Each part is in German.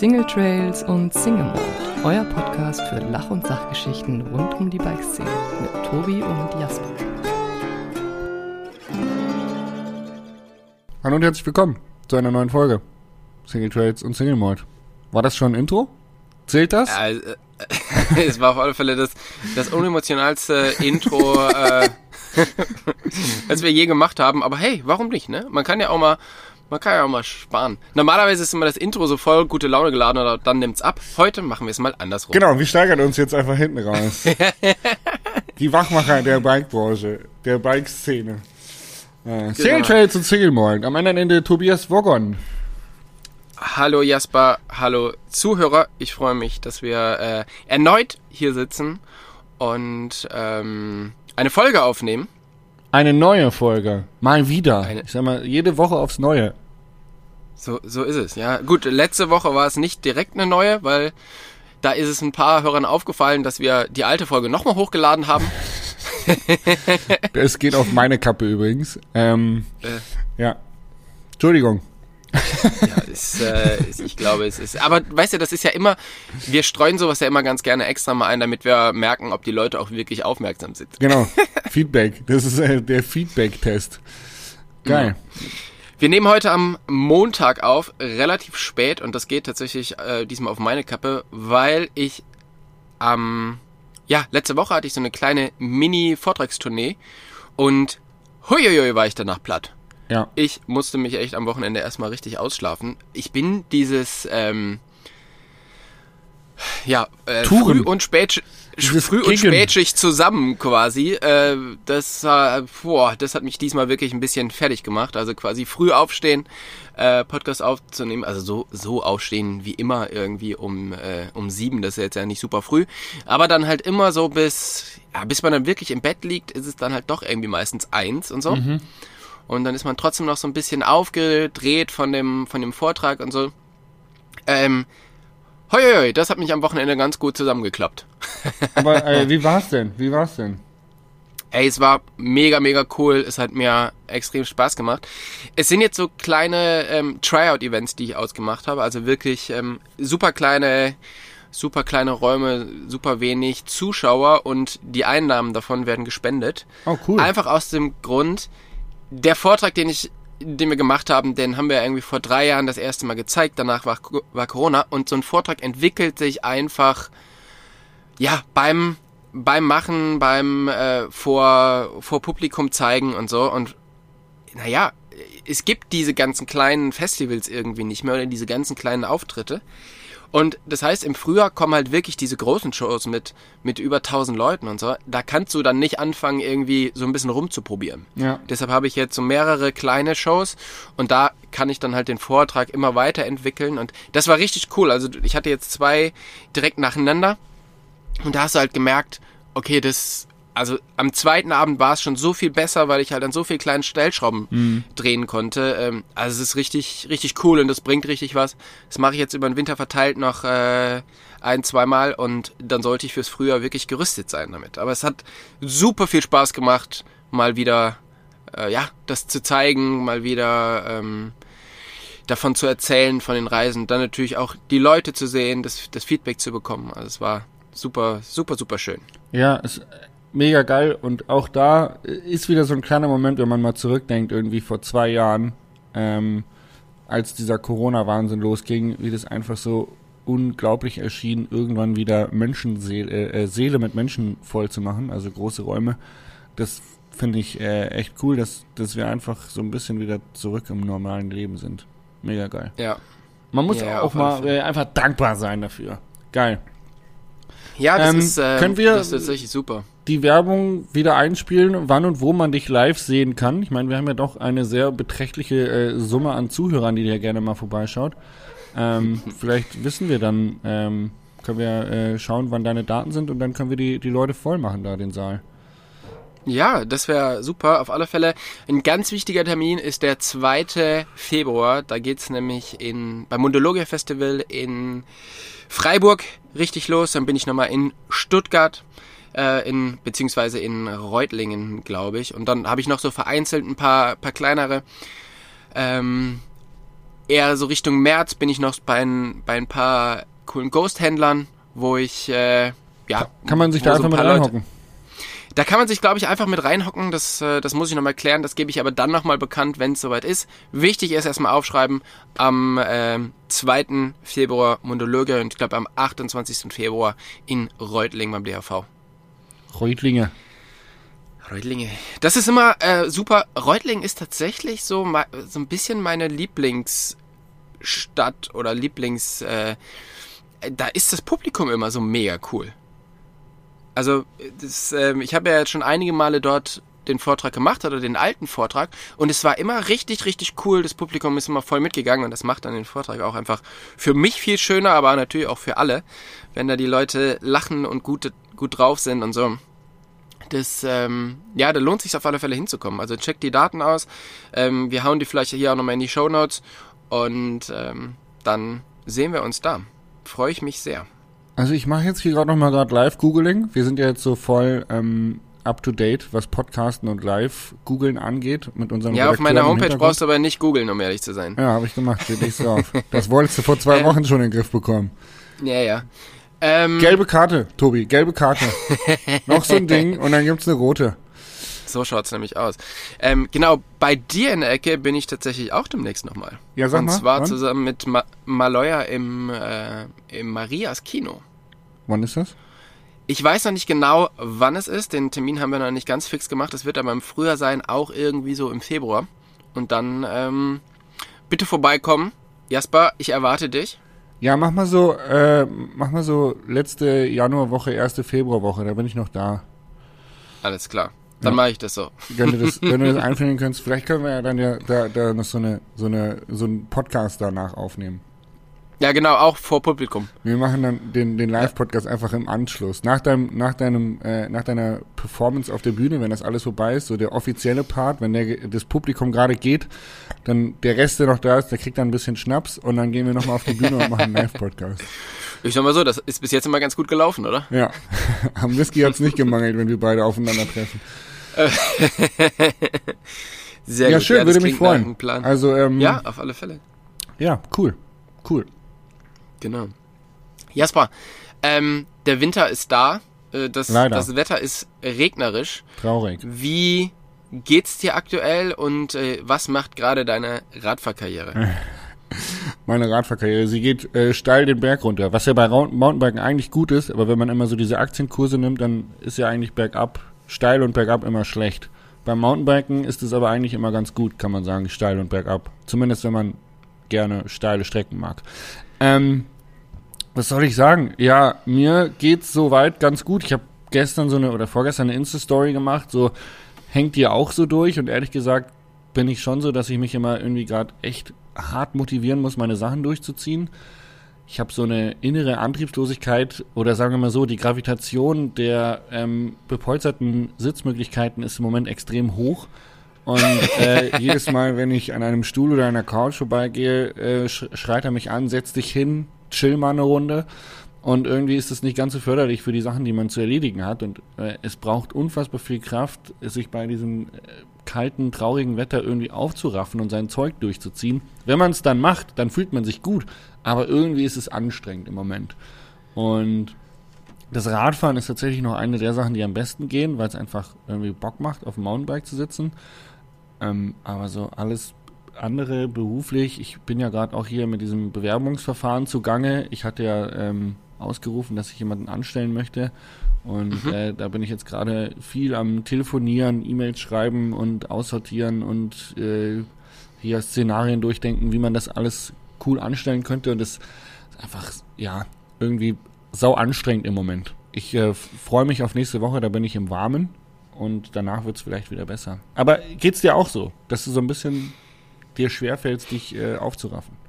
Single Trails und Single Mode, euer Podcast für Lach- und Sachgeschichten rund um die Bikeszene mit Tobi und Jasper. Hallo und herzlich willkommen zu einer neuen Folge Single Trails und Single Mode. War das schon ein Intro? Zählt das? Ja, äh, es war auf alle Fälle das, das unemotionalste Intro, äh, das wir je gemacht haben. Aber hey, warum nicht, ne? Man kann ja auch mal, man kann ja auch mal sparen. Normalerweise ist immer das Intro so voll gute Laune geladen oder dann nimmt's ab. Heute machen wir es mal andersrum. Genau, wir steigern uns jetzt einfach hinten raus. Die Wachmacher der Bikebranche, der Bike-Szene. Äh, Single Trails und Single Mode. Am anderen Ende Tobias Woggon. Hallo Jasper, hallo Zuhörer. Ich freue mich, dass wir äh, erneut hier sitzen und ähm, eine Folge aufnehmen. Eine neue Folge. Mal wieder. Eine- ich sag mal, jede Woche aufs Neue. So, so ist es, ja. Gut, letzte Woche war es nicht direkt eine neue, weil da ist es ein paar Hörern aufgefallen, dass wir die alte Folge nochmal hochgeladen haben. Es geht auf meine Kappe übrigens. Ähm, Äh. Ja. Entschuldigung. Ja, ist, äh, ist, ich glaube, es ist. Aber weißt du, das ist ja immer, wir streuen sowas ja immer ganz gerne extra mal ein, damit wir merken, ob die Leute auch wirklich aufmerksam sind. Genau. Feedback. Das ist äh, der Feedback-Test. Geil. Wir nehmen heute am Montag auf, relativ spät, und das geht tatsächlich äh, diesmal auf meine Kappe, weil ich am, ja, letzte Woche hatte ich so eine kleine Mini-Vortragstournee und huiuiui war ich danach platt. Ja. Ich musste mich echt am Wochenende erstmal richtig ausschlafen. Ich bin dieses, ähm, ja, äh, Touren. früh und spät, Dieses früh und Giggen. spätschicht zusammen quasi. Äh, das, äh, boah, das hat mich diesmal wirklich ein bisschen fertig gemacht. Also quasi früh aufstehen, äh, Podcast aufzunehmen. Also so, so aufstehen wie immer irgendwie um, äh, um sieben. Das ist jetzt ja nicht super früh. Aber dann halt immer so bis, ja, bis man dann wirklich im Bett liegt, ist es dann halt doch irgendwie meistens eins und so. Und dann ist man trotzdem noch so ein bisschen aufgedreht von dem, von dem Vortrag und so. Ähm, hoi, hoi, das hat mich am Wochenende ganz gut zusammengeklappt. Aber äh, wie war's denn? Wie war's denn? Ey, es war mega, mega cool. Es hat mir extrem Spaß gemacht. Es sind jetzt so kleine ähm, Tryout-Events, die ich ausgemacht habe. Also wirklich ähm, super kleine, super kleine Räume, super wenig Zuschauer und die Einnahmen davon werden gespendet. Oh, cool. Einfach aus dem Grund, der Vortrag, den ich, den wir gemacht haben, den haben wir irgendwie vor drei Jahren das erste Mal gezeigt. Danach war, war Corona und so ein Vortrag entwickelt sich einfach, ja, beim, beim Machen, beim äh, vor, vor Publikum zeigen und so. Und naja, es gibt diese ganzen kleinen Festivals irgendwie nicht mehr oder diese ganzen kleinen Auftritte. Und das heißt, im Frühjahr kommen halt wirklich diese großen Shows mit, mit über 1000 Leuten und so. Da kannst du dann nicht anfangen, irgendwie so ein bisschen rumzuprobieren. Ja. Deshalb habe ich jetzt so mehrere kleine Shows und da kann ich dann halt den Vortrag immer weiterentwickeln und das war richtig cool. Also ich hatte jetzt zwei direkt nacheinander und da hast du halt gemerkt, okay, das, also am zweiten Abend war es schon so viel besser, weil ich halt an so viel kleinen Stellschrauben drehen konnte. Ähm, also es ist richtig, richtig cool und das bringt richtig was. Das mache ich jetzt über den Winter verteilt noch äh, ein, zweimal und dann sollte ich fürs Frühjahr wirklich gerüstet sein damit. Aber es hat super viel Spaß gemacht, mal wieder, äh, ja, das zu zeigen, mal wieder ähm, davon zu erzählen, von den Reisen, dann natürlich auch die Leute zu sehen, das, das Feedback zu bekommen. Also es war super, super, super schön. Ja, ist mega geil und auch da ist wieder so ein kleiner Moment, wenn man mal zurückdenkt, irgendwie vor zwei Jahren, ähm, als dieser Corona-Wahnsinn losging, wie das einfach so unglaublich erschien, irgendwann wieder Menschenseele äh, äh, Seele mit Menschen voll zu machen, also große Räume. Das finde ich äh, echt cool, dass, dass wir einfach so ein bisschen wieder zurück im normalen Leben sind. Mega geil. Ja. Man muss Ja, auch mal äh, einfach dankbar sein dafür. Geil. Ja, das Ähm, ist, äh, können wir- das ist tatsächlich super. die Werbung wieder einspielen, wann und wo man dich live sehen kann. Ich meine, wir haben ja doch eine sehr beträchtliche äh, Summe an Zuhörern, die dir gerne mal vorbeischaut. Ähm, vielleicht wissen wir dann, ähm, können wir äh, schauen, wann deine Daten sind und dann können wir die, die Leute voll machen da, den Saal. Ja, das wäre super. Auf alle Fälle. Ein ganz wichtiger Termin ist der 2. Februar. Da geht's nämlich in, beim Mundologia Festival in Freiburg richtig los. Dann bin ich nochmal in Stuttgart, äh, in, beziehungsweise in Reutlingen, glaube ich. Und dann habe ich noch so vereinzelt ein paar, paar kleinere ähm, eher so Richtung März bin ich noch bei ein, bei ein paar coolen Ghost-Händlern, wo ich, äh, ja. Kann man sich da so einfach ein mit paar Leute- reinhocken? Da kann man sich, glaube ich, einfach mit reinhocken. Das, äh, das muss ich nochmal klären. Das gebe ich aber dann nochmal bekannt, wenn es soweit ist. Wichtig ist erstmal aufschreiben. Am ähm, 2. Februar Monologe und ich glaube am 28. Februar in Reutling beim DHV. Reutlinge. Reutlinge. Das ist immer äh, super. Reutling ist tatsächlich so, so ein bisschen meine Lieblingsstadt oder Lieblings. Äh, da ist das Publikum immer so mega cool. Also, das, ähm, ich habe ja jetzt schon einige Male dort den Vortrag gemacht oder den alten Vortrag und es war immer richtig, richtig cool. Das Publikum ist immer voll mitgegangen und das macht dann den Vortrag auch einfach für mich viel schöner, aber natürlich auch für alle, wenn da die Leute lachen und gut, gut drauf sind und so. Das, ähm, ja, da lohnt sich auf alle Fälle hinzukommen. Also checkt die Daten aus. Ähm, wir hauen die vielleicht hier auch nochmal in die Show Notes und ähm, dann sehen wir uns da. Freue ich mich sehr. Also ich mache jetzt hier gerade nochmal gerade Live-Googling. Wir sind ja jetzt so voll ähm, up-to-date, was Podcasten und Live-Googeln angeht mit unserem Ja, auf meiner Homepage brauchst du aber nicht googeln, um ehrlich zu sein. Ja, habe ich gemacht, steht nichts drauf. Das wolltest du vor zwei. Wochen schon in den Griff bekommen. Ja, ja. Ähm, Gelbe Karte, Tobi, gelbe Karte. Noch so ein Ding und dann gibt's eine rote. So schaut's nämlich aus. Ähm, genau, bei dir in der Ecke bin ich tatsächlich auch demnächst nochmal. Ja, sag Und mal. zwar wann? zusammen mit Ma Maloya im, äh, im Marias Kino. wann ist das? Ich weiß noch nicht genau, wann es ist. Den Termin haben wir noch nicht ganz fix gemacht. Es wird aber im Frühjahr sein, auch irgendwie so im Februar. Und dann ähm, bitte vorbeikommen. Jasper, ich erwarte dich. Ja, mach mal so, äh, mach mal so letzte Januarwoche, erste Februarwoche, da bin ich noch da. Alles klar. Dann Ja. mache ich das so. Wenn du das, wenn du das einfinden kannst, vielleicht können wir ja dann ja da, da noch so eine, so eine, so einen Podcast danach aufnehmen. Ja, genau, auch vor Publikum. Wir machen dann den, den Live-Podcast einfach im Anschluss. Nach deinem, nach deinem, äh, nach deiner Performance auf der Bühne, wenn das alles vorbei ist, so der offizielle Part, wenn der, das Publikum gerade geht, dann der Rest, der noch da ist, der kriegt dann ein bisschen Schnaps und dann gehen wir nochmal auf die Bühne und machen einen Live-Podcast. Ich sag mal so, das ist bis jetzt immer ganz gut gelaufen, oder? Ja. Am Whisky hat's nicht gemangelt, wenn wir beide aufeinandertreffen. Sehr Ja, gut. schön, das würde mich freuen. Also, ähm, ja, auf alle Fälle. ja, cool. Cool. Genau. Jasper, ähm, der Winter ist da. Äh, Das, Leider. das Wetter ist regnerisch. Traurig. Wie geht's dir aktuell und äh, was macht gerade deine Radfahrkarriere? Meine Radfahrkarriere, sie geht äh, steil den Berg runter, was ja bei Mountainbiken eigentlich gut ist, aber wenn man immer so diese Aktienkurse nimmt, dann ist ja eigentlich bergab, steil und bergab immer schlecht. Beim Mountainbiken ist es aber eigentlich immer ganz gut, kann man sagen, steil und bergab. Zumindest wenn man gerne steile Strecken mag. Ähm, was soll ich sagen? Ja, mir geht's soweit ganz gut. Ich habe gestern so eine oder vorgestern eine Insta-Story gemacht, so hängt ihr auch so durch und ehrlich gesagt bin ich schon so, dass ich mich immer irgendwie gerade echt hart motivieren muss, meine Sachen durchzuziehen. Ich habe so eine innere Antriebslosigkeit oder sagen wir mal so, die Gravitation der ähm, bepolsterten Sitzmöglichkeiten ist im Moment extrem hoch. Und äh, jedes Mal, wenn ich an einem Stuhl oder einer Couch vorbeigehe, äh, sch schreit er mich an, setz dich hin, chill mal eine Runde. Und irgendwie ist es nicht ganz so förderlich für die Sachen, die man zu erledigen hat. Und äh, es braucht unfassbar viel Kraft, sich bei diesem äh, kalten, traurigen Wetter irgendwie aufzuraffen und sein Zeug durchzuziehen. Wenn man es dann macht, dann fühlt man sich gut. Aber irgendwie ist es anstrengend im Moment. Und das Radfahren ist tatsächlich noch eine der Sachen, die am besten gehen, weil es einfach irgendwie Bock macht, auf dem Mountainbike zu sitzen. Ähm, aber so alles andere beruflich, ich bin ja gerade auch hier mit diesem Bewerbungsverfahren zugange. Ich hatte ja ähm, ausgerufen, dass ich jemanden anstellen möchte. Und äh, da bin ich jetzt gerade viel am Telefonieren, E-Mails schreiben und aussortieren und äh, hier Szenarien durchdenken, wie man das alles cool anstellen könnte. Und das ist einfach, ja, irgendwie sau anstrengend im Moment. Ich äh, freue mich auf nächste Woche, da bin ich im Warmen und danach wird es vielleicht wieder besser. Aber geht's dir auch so, dass du so ein bisschen dir schwerfällt, dich äh, aufzuraffen?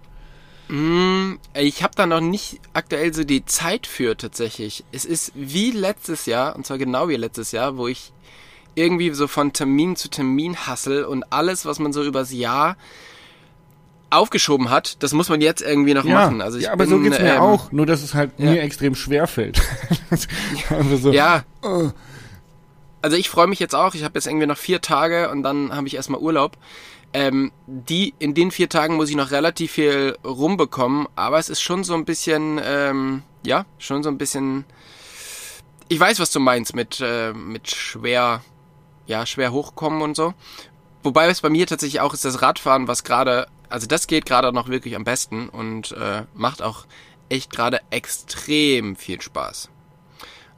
Mm, Ich habe da noch nicht aktuell so die Zeit für tatsächlich. Es ist wie letztes Jahr, und zwar genau wie letztes Jahr, wo ich irgendwie so von Termin zu Termin hassel und alles, was man so übers Jahr aufgeschoben hat, das muss man jetzt irgendwie noch machen. Also ich ja aber bin, so geht's mir ähm, auch, nur dass es halt ja. mir extrem schwer fällt. also so, Ja. Oh. Also ich freue mich jetzt auch. Ich habe jetzt irgendwie noch vier Tage und dann habe ich erstmal Urlaub. Ähm, die, in den vier Tagen muss ich noch relativ viel rumbekommen, aber es ist schon so ein bisschen, ähm, ja, schon so ein bisschen, ich weiß, was du meinst mit, äh, mit schwer, ja, schwer hochkommen und so. Wobei es bei mir tatsächlich auch ist das Radfahren, was gerade, also das geht gerade noch wirklich am besten und äh, macht auch echt gerade extrem viel Spaß.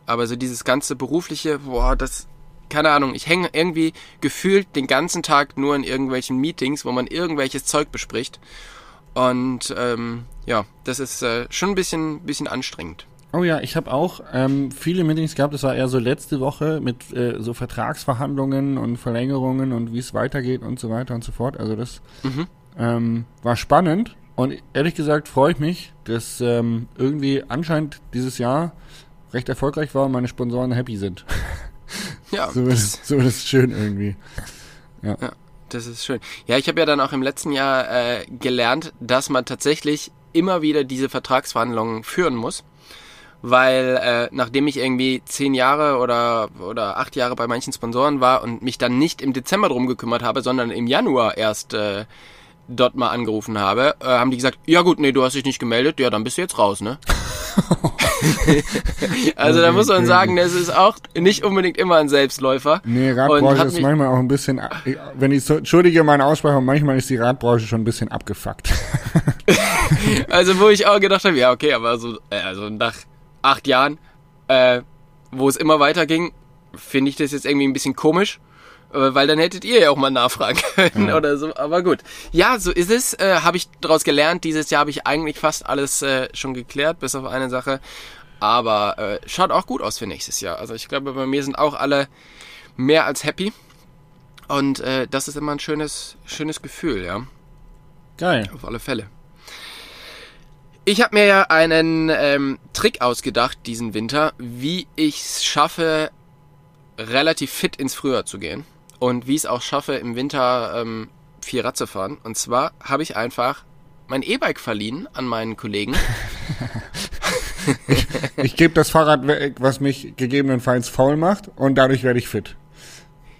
Aber so dieses ganze berufliche, boah, das, keine Ahnung, ich hänge irgendwie gefühlt den ganzen Tag nur in irgendwelchen Meetings, wo man irgendwelches Zeug bespricht. Und ähm, ja, das ist äh, schon ein bisschen, bisschen anstrengend. Oh ja, ich habe auch ähm, viele Meetings gehabt. Das war eher so letzte Woche mit äh, so Vertragsverhandlungen und Verlängerungen und wie es weitergeht und so weiter und so fort. Also das mhm. ähm, war spannend und ehrlich gesagt freue ich mich, dass ähm, irgendwie anscheinend dieses Jahr recht erfolgreich war und meine Sponsoren happy sind. Ja, so, das, so ist schön irgendwie. Ja. ja. das ist schön. Ja, ich habe ja dann auch im letzten Jahr äh, gelernt, dass man tatsächlich immer wieder diese Vertragsverhandlungen führen muss. Weil äh, nachdem ich irgendwie zehn Jahre oder, oder acht Jahre bei manchen Sponsoren war und mich dann nicht im Dezember drum gekümmert habe, sondern im Januar erst äh, dort mal angerufen habe, äh, haben die gesagt, ja gut, nee, du hast dich nicht gemeldet, ja, dann bist du jetzt raus, ne? also da muss man sagen, das ist auch nicht unbedingt immer ein Selbstläufer. Nee, Radbranche ist manchmal auch ein bisschen, wenn ich so, entschuldige meine Aussprache, manchmal ist die Radbranche schon ein bisschen abgefuckt. also wo ich auch gedacht habe, ja okay, aber so, äh, also nach acht Jahren, äh, wo es immer weiter ging, finde ich das jetzt irgendwie ein bisschen komisch. Äh, weil dann hättet ihr ja auch mal nachfragen können ja. oder so. Aber gut. Ja, so ist es. Äh, habe ich daraus gelernt. Dieses Jahr habe ich eigentlich fast alles äh, schon geklärt, bis auf eine Sache. Aber äh, schaut auch gut aus für nächstes Jahr. Also ich glaube, bei mir sind auch alle mehr als happy. Und äh, das ist immer ein schönes, schönes Gefühl, ja. Geil. Auf alle Fälle. Ich habe mir ja einen ähm, Trick ausgedacht diesen Winter, wie ich es schaffe, relativ fit ins Frühjahr zu gehen und wie ich es auch schaffe, im Winter ähm, viel Rad zu fahren. Und zwar habe ich einfach mein E-Bike verliehen an meinen Kollegen. ich, ich gebe das Fahrrad weg, was mich gegebenenfalls faul macht und dadurch werde ich fit.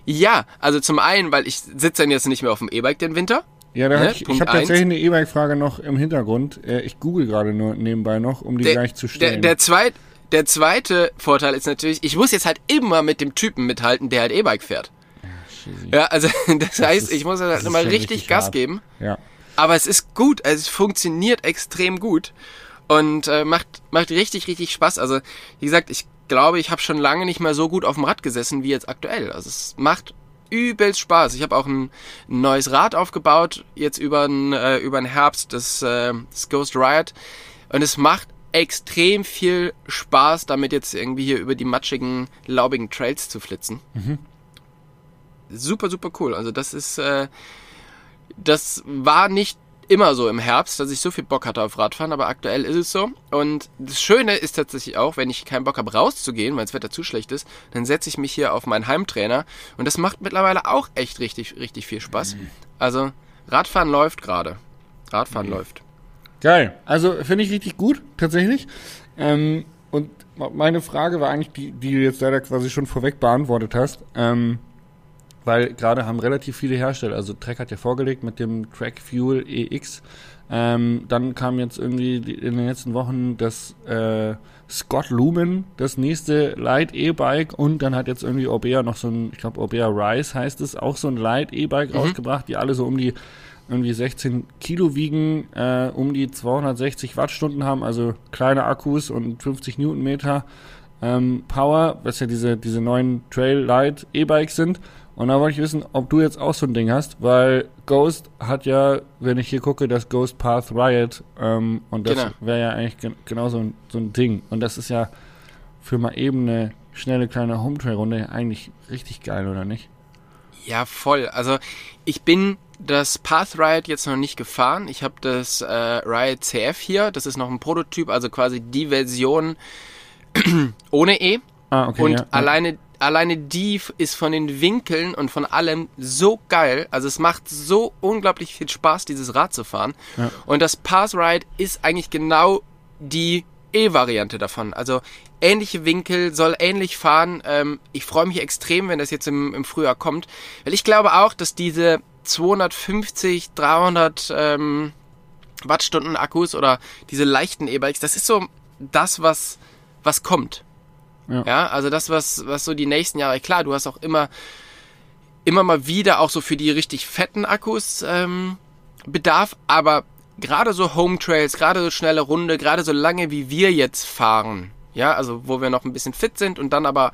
Ja, also zum einen, weil ich sitze dann jetzt nicht mehr auf dem E-Bike den Winter. Ja, da ne? ich, ich habe tatsächlich eine E-Bike-Frage noch im Hintergrund. Äh, ich google gerade nur nebenbei noch, um die der, gleich zu stellen. Der, der, zweit, der zweite Vorteil ist natürlich, ich muss jetzt halt immer mit dem Typen mithalten, der halt E-Bike fährt. Ja, also das, das heißt, ist, ich muss halt immer richtig, richtig Gas hart. geben. Ja. Aber es ist gut, also es funktioniert extrem gut und äh, macht macht richtig richtig Spaß. Also wie gesagt, ich glaube, ich habe schon lange nicht mehr so gut auf dem Rad gesessen wie jetzt aktuell. Also es macht übelst Spaß. Ich habe auch ein, ein, neues Rad aufgebaut jetzt über den äh, über den Herbst, das, äh, das Ghost Riot und es macht extrem viel Spaß, damit jetzt irgendwie hier über die matschigen, laubigen Trails zu flitzen. Mhm super, super cool. Also das ist, äh, das war nicht immer so im Herbst, dass ich so viel Bock hatte auf Radfahren, aber aktuell ist es so. Und das Schöne ist tatsächlich auch, wenn ich keinen Bock habe rauszugehen, weil das Wetter zu schlecht ist, dann setze ich mich hier auf meinen Heimtrainer und das macht mittlerweile auch echt richtig, richtig viel Spaß. Mhm. Also Radfahren läuft gerade. Radfahren mhm. läuft. Geil. Also finde ich richtig gut, tatsächlich. Ähm, und meine Frage war eigentlich die, die du jetzt leider quasi schon vorweg beantwortet hast. Ähm, weil gerade haben relativ viele Hersteller, also Trek hat ja vorgelegt mit dem Track Fuel EX. Ähm, dann kam jetzt irgendwie in den letzten Wochen das äh, Scott Lumen, das nächste Light E-Bike und dann hat jetzt irgendwie Orbea noch so ein, ich glaube Orbea Rise heißt es, auch so ein Light E-Bike mhm. rausgebracht, die alle so um die irgendwie 16 Kilo wiegen, äh, um die 260 Wattstunden haben, also kleine Akkus und 50 Newtonmeter ähm, Power, was ja diese, diese neuen Trail Light E-Bikes sind. Und da wollte ich wissen, ob du jetzt auch so ein Ding hast, weil Ghost hat ja, wenn ich hier gucke, das Ghost Path Riot ähm, und das genau. wäre ja eigentlich gen genau so ein, so ein Ding. Und das ist ja für mal eben eine schnelle kleine Home-Trail-Runde eigentlich richtig geil, oder nicht? Ja, voll. Also ich bin das Path Riot jetzt noch nicht gefahren. Ich habe das äh, Riot CF hier. Das ist noch ein Prototyp, also quasi die Version ohne E. Ah, okay, und ja, alleine alleine die ist von den Winkeln und von allem so geil. Also es macht so unglaublich viel Spaß, dieses Rad zu fahren. Ja. Und das Pass Ride ist eigentlich genau die E-Variante davon. Also ähnliche Winkel, soll ähnlich fahren. Ähm, ich freue mich extrem, wenn das jetzt im, im Frühjahr kommt. Weil ich glaube auch, dass diese 250, 300 ähm, Wattstunden Akkus oder diese leichten E-Bikes, das ist so das, was, was kommt. Ja. ja, also das, was, was so die nächsten Jahre, klar, du hast auch immer, immer mal wieder auch so für die richtig fetten Akkus ähm, Bedarf, aber gerade so Home Trails, gerade so schnelle Runde, gerade so lange wie wir jetzt fahren, ja, also wo wir noch ein bisschen fit sind und dann aber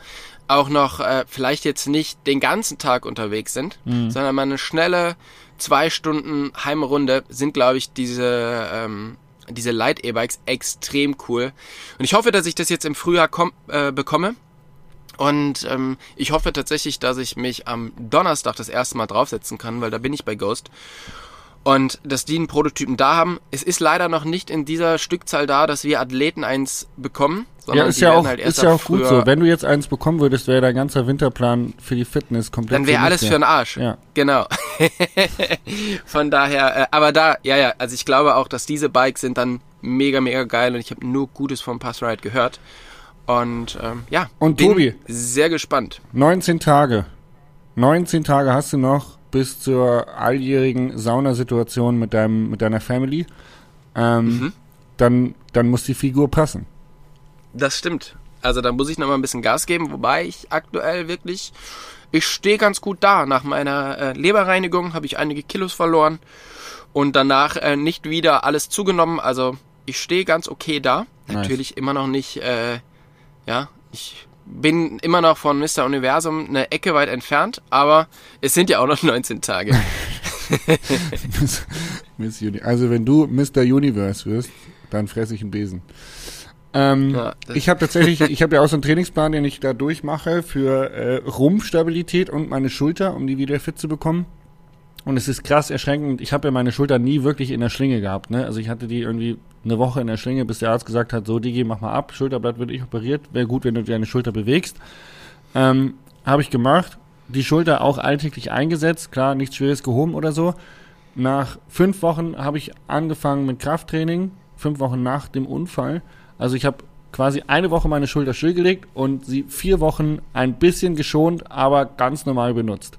auch noch äh, vielleicht jetzt nicht den ganzen Tag unterwegs sind, mhm. sondern mal eine schnelle zwei Stunden Heimrunde sind, glaube ich, diese ähm, diese Light E-Bikes extrem cool. Und ich hoffe, dass ich das jetzt im Frühjahr komm, äh, bekomme. Und ähm, ich hoffe tatsächlich, dass ich mich am Donnerstag das erste Mal draufsetzen kann, weil da bin ich bei Ghost und dass die einen Prototypen da haben. Es ist leider noch nicht in dieser Stückzahl da, dass wir Athleten eins bekommen. Ja, ist ja auch, halt ist ja auch gut so. Wenn du jetzt eins bekommen würdest, wäre dein ganzer Winterplan für die Fitness komplett. Dann wäre alles für den Arsch. Ja. Genau. Von daher, äh, aber da, ja, ja, also ich glaube auch, dass diese Bikes sind dann mega, mega geil und ich habe nur Gutes vom Passride gehört. Und ähm, ja, und bin Tobi, sehr gespannt. 19 Tage. 19 Tage hast du noch bis zur alljährigen Saunasituation mit deinem mit deiner Family, ähm, mhm. dann dann muss die Figur passen. Das stimmt. Also da muss ich noch mal ein bisschen Gas geben, wobei ich aktuell wirklich ich stehe ganz gut da. Nach meiner äh, Leberreinigung habe ich einige Kilos verloren und danach äh, nicht wieder alles zugenommen. Also ich stehe ganz okay da. Nice. Natürlich immer noch nicht, äh, ja, ich bin immer noch von Mr. Universum eine Ecke weit entfernt, aber es sind ja auch noch 19 Tage. also wenn du Mr. Universe wirst, dann fresse ich einen Besen. Ähm, ja, ich habe tatsächlich, ich habe ja auch so einen Trainingsplan, den ich da durchmache für äh, Rumpfstabilität und meine Schulter, um die wieder fit zu bekommen. Und es ist krass erschreckend. Ich habe ja meine Schulter nie wirklich in der Schlinge gehabt. Ne? Also ich hatte die irgendwie eine Woche in der Schlinge, bis der Arzt gesagt hat, so Digi, mach mal ab, Schulterblatt wird ich operiert. Wäre gut, wenn du deine Schulter bewegst. Ähm, habe ich gemacht. Die Schulter auch alltäglich eingesetzt. Klar, nichts Schweres gehoben oder so. Nach fünf Wochen habe ich angefangen mit Krafttraining. Fünf Wochen nach dem Unfall. Also ich habe quasi eine Woche meine Schulter stillgelegt und sie vier Wochen ein bisschen geschont, aber ganz normal benutzt.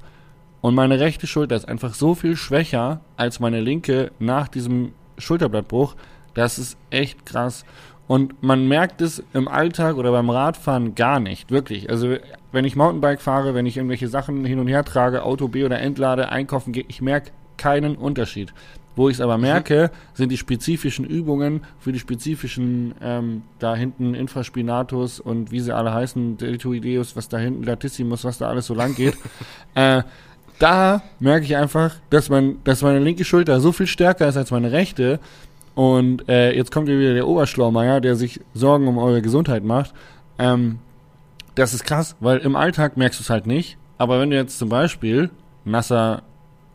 Und meine rechte Schulter ist einfach so viel schwächer als meine linke nach diesem Schulterblattbruch. Das ist echt krass. Und man merkt es im Alltag oder beim Radfahren gar nicht, wirklich. Also wenn ich Mountainbike fahre, wenn ich irgendwelche Sachen hin und her trage, Auto B oder entlade, einkaufen gehe, ich merke keinen Unterschied. Wo ich es aber mhm. merke, sind die spezifischen Übungen für die spezifischen ähm, da hinten Infraspinatus und wie sie alle heißen, Deltoideus, was da hinten, Latissimus, was da alles so lang geht. äh, da merke ich einfach, dass, man, dass meine linke Schulter so viel stärker ist als meine rechte. Und äh, jetzt kommt hier wieder der Oberschlaumeier, der sich Sorgen um eure Gesundheit macht. Ähm, das ist krass, weil im Alltag merkst du es halt nicht. Aber wenn du jetzt zum Beispiel nasser,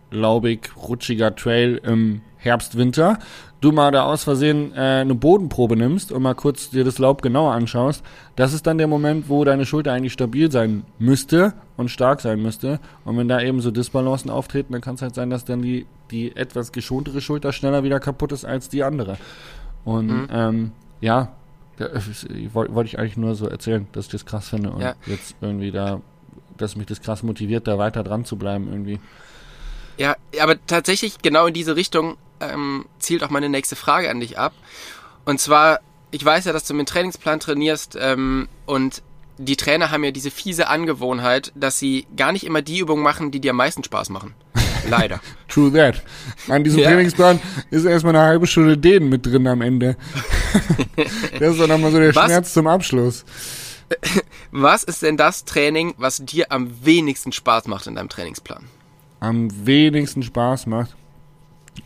laubig, rutschiger Trail im Herbst, Winter, du mal da aus Versehen äh, eine Bodenprobe nimmst und mal kurz dir das Laub genauer anschaust, das ist dann der Moment, wo deine Schulter eigentlich stabil sein müsste und stark sein müsste. Und wenn da eben so Disbalancen auftreten, dann kann es halt sein, dass dann die, die etwas geschontere Schulter schneller wieder kaputt ist als die andere. Und mhm. ähm, ja, wollte ich eigentlich nur so erzählen, dass ich das krass finde und ja. jetzt irgendwie da, dass mich das krass motiviert, da weiter dran zu bleiben irgendwie. Ja, aber tatsächlich genau in diese Richtung ähm, zielt auch meine nächste Frage an dich ab. Und zwar, ich weiß ja, dass du mit dem Trainingsplan trainierst ähm, und die Trainer haben ja diese fiese Angewohnheit, dass sie gar nicht immer die Übungen machen, die dir am meisten Spaß machen. Leider. True that. An diesem ja. Trainingsplan ist erstmal eine halbe Stunde Dehnen mit drin am Ende. das ist dann nochmal so der was, Schmerz zum Abschluss. Was ist denn das Training, was dir am wenigsten Spaß macht in deinem Trainingsplan? Am wenigsten Spaß macht?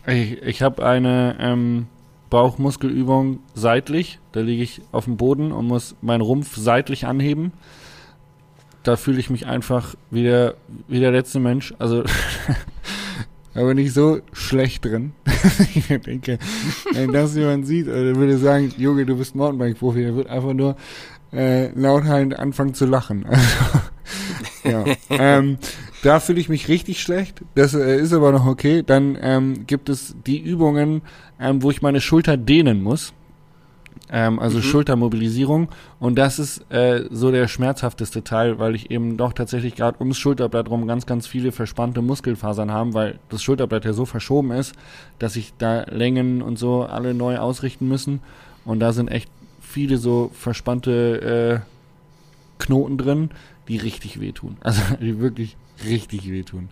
Ich, ich habe eine ähm, Bauchmuskelübung seitlich. Da liege ich auf dem Boden und muss meinen Rumpf seitlich anheben. Da fühle ich mich einfach wie der, wie der letzte Mensch. Also da bin ich so schlecht drin. ich denke, wenn das jemand sieht, äh, der würde sagen, Junge, du bist Mountainbike-Profi. Er wird einfach nur äh, lauthallend anfangen zu lachen. Also, ja. ähm, da fühle ich mich richtig schlecht. Das äh, ist aber noch okay. Dann ähm, gibt es die Übungen, ähm, wo ich meine Schulter dehnen muss. ähm, also Mhm. Schultermobilisierung. Und das ist äh, so der schmerzhafteste Teil, weil ich eben doch tatsächlich gerade ums Schulterblatt rum ganz, ganz viele verspannte Muskelfasern haben, weil das Schulterblatt ja so verschoben ist, dass sich da Längen und so alle neu ausrichten müssen. Und da sind echt viele so verspannte äh, Knoten drin, die richtig wehtun. Also die wirklich richtig wehtun.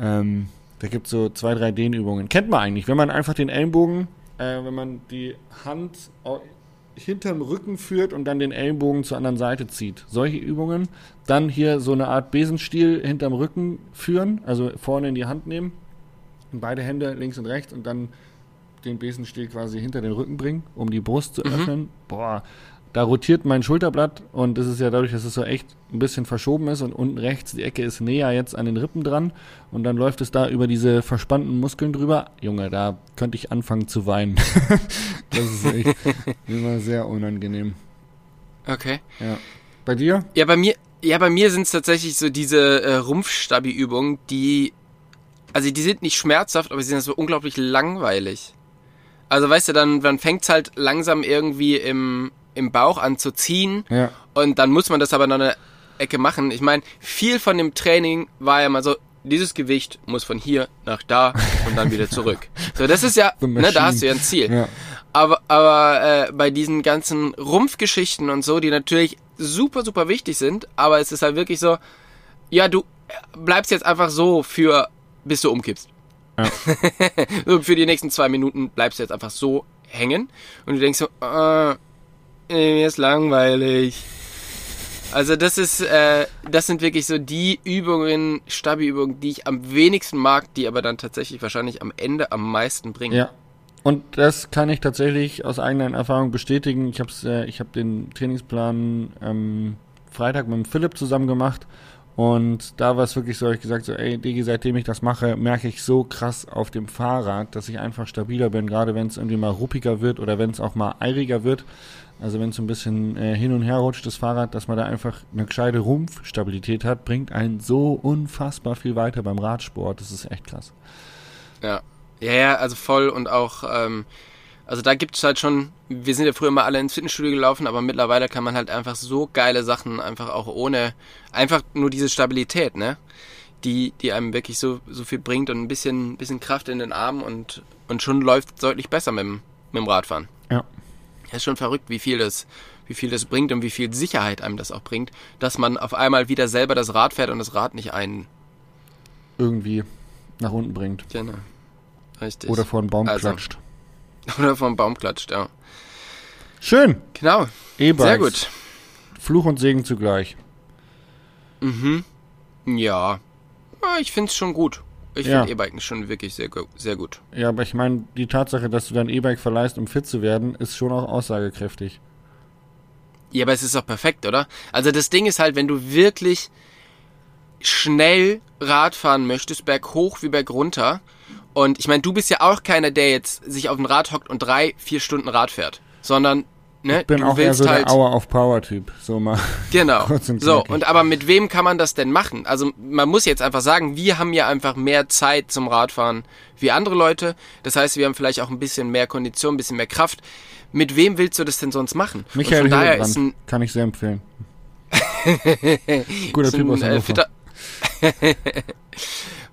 Ähm, da gibt es so zwei, drei Dehnübungen. Kennt man eigentlich, wenn man einfach den Ellenbogen, äh, wenn man die Hand hinterm Rücken führt und dann den Ellenbogen zur anderen Seite zieht. Solche Übungen. Dann hier so eine Art Besenstiel hinterm Rücken führen, also vorne in die Hand nehmen. Und beide Hände links und rechts und dann den Besenstiel quasi hinter den Rücken bringen, um die Brust zu Mhm. öffnen. Boah, da rotiert mein Schulterblatt und das ist ja dadurch, dass es so echt ein bisschen verschoben ist und unten rechts die Ecke ist näher jetzt an den Rippen dran und dann läuft es da über diese verspannten Muskeln drüber. Junge, da könnte ich anfangen zu weinen. das ist echt immer sehr unangenehm. Okay. Ja. Bei dir? Ja, bei mir, ja, bei mir sind es tatsächlich so diese äh, Rumpfstabi-Übungen, die, also die sind nicht schmerzhaft, aber sie sind so unglaublich langweilig. Also weißt du, dann, dann fängt's halt langsam irgendwie im, im Bauch an zu ziehen Ja. und dann muss man das aber noch eine Ecke machen. Ich meine, viel von dem Training war ja mal so, dieses Gewicht muss von hier nach da und dann wieder zurück. So, das ist ja, ne, da hast du ja ein Ziel. Ja. Aber, aber äh, bei diesen ganzen Rumpfgeschichten und so, die natürlich super, super wichtig sind, aber es ist halt wirklich so, ja, du bleibst jetzt einfach so für, bis du umkippst. Ja. so für die nächsten zwei Minuten bleibst du jetzt einfach so hängen und du denkst so, äh, mir ist langweilig. Also das ist, äh, das sind wirklich so die Übungen, Stabi-Übungen, die ich am wenigsten mag, die aber dann tatsächlich wahrscheinlich am Ende am meisten bringen. Ja. Und das kann ich tatsächlich aus eigener Erfahrung bestätigen. Ich habe äh, ich hab den Trainingsplan ähm, Freitag mit dem Philipp zusammen gemacht. Und da war es wirklich so, ich gesagt so, ey, Digi, seitdem ich das mache, merke ich so krass auf dem Fahrrad, dass ich einfach stabiler bin, gerade wenn es irgendwie mal ruppiger wird oder wenn es auch mal eiriger wird. Also wenn es so ein bisschen äh, hin und her rutscht, das Fahrrad, dass man da einfach eine gescheite Rumpfstabilität hat, bringt einen so unfassbar viel weiter beim Radsport. Das ist echt krass. Ja. Ja, ja, also voll und auch, ähm, also da gibt's halt schon, wir sind ja früher mal alle ins Fitnessstudio gelaufen, aber mittlerweile kann man halt einfach so geile Sachen einfach auch ohne, einfach nur diese Stabilität, ne? Die, die einem wirklich so, so viel bringt und ein bisschen, bisschen Kraft in den Armen und, und schon läuft deutlich besser mit dem, mit dem Radfahren. Ja, ist schon verrückt, wie viel das, wie viel das bringt und wie viel Sicherheit einem das auch bringt, dass man auf einmal wieder selber das Rad fährt und das Rad nicht einen, Irgendwie nach unten bringt. genau. Richtig. Oder vor einen Baum Also. klatscht. oder vom Baum klatscht, ja. Schön. Genau. E-Bikes. Sehr gut. Fluch und Segen zugleich. Mhm. Ja. ja ich find's schon gut. Ich Ja. finde E-Biken schon wirklich sehr, sehr gut. Ja, aber ich meine, die Tatsache, dass du dein E-Bike verleihst, um fit zu werden, ist schon auch aussagekräftig. Ja, aber es ist doch perfekt, oder? Also das Ding ist halt, wenn du wirklich schnell Rad fahren möchtest, berghoch wie bergunter. Und ich meine, du bist ja auch keiner, der jetzt sich auf ein Rad hockt und drei, vier Stunden Rad fährt. Sondern, ne, Ich bin du auch eher so halt. der Hour of Power Typ. So mal. Genau. Und So, und aber mit wem kann man das denn machen? Also man muss jetzt einfach sagen, wir haben ja einfach mehr Zeit zum Radfahren wie andere Leute. Das heißt, wir haben vielleicht auch ein bisschen mehr Kondition, ein bisschen mehr Kraft. Mit wem willst du das denn sonst machen? Michael und von daher ist ein, kann ich sehr empfehlen. Guter Typ aus äh, fitter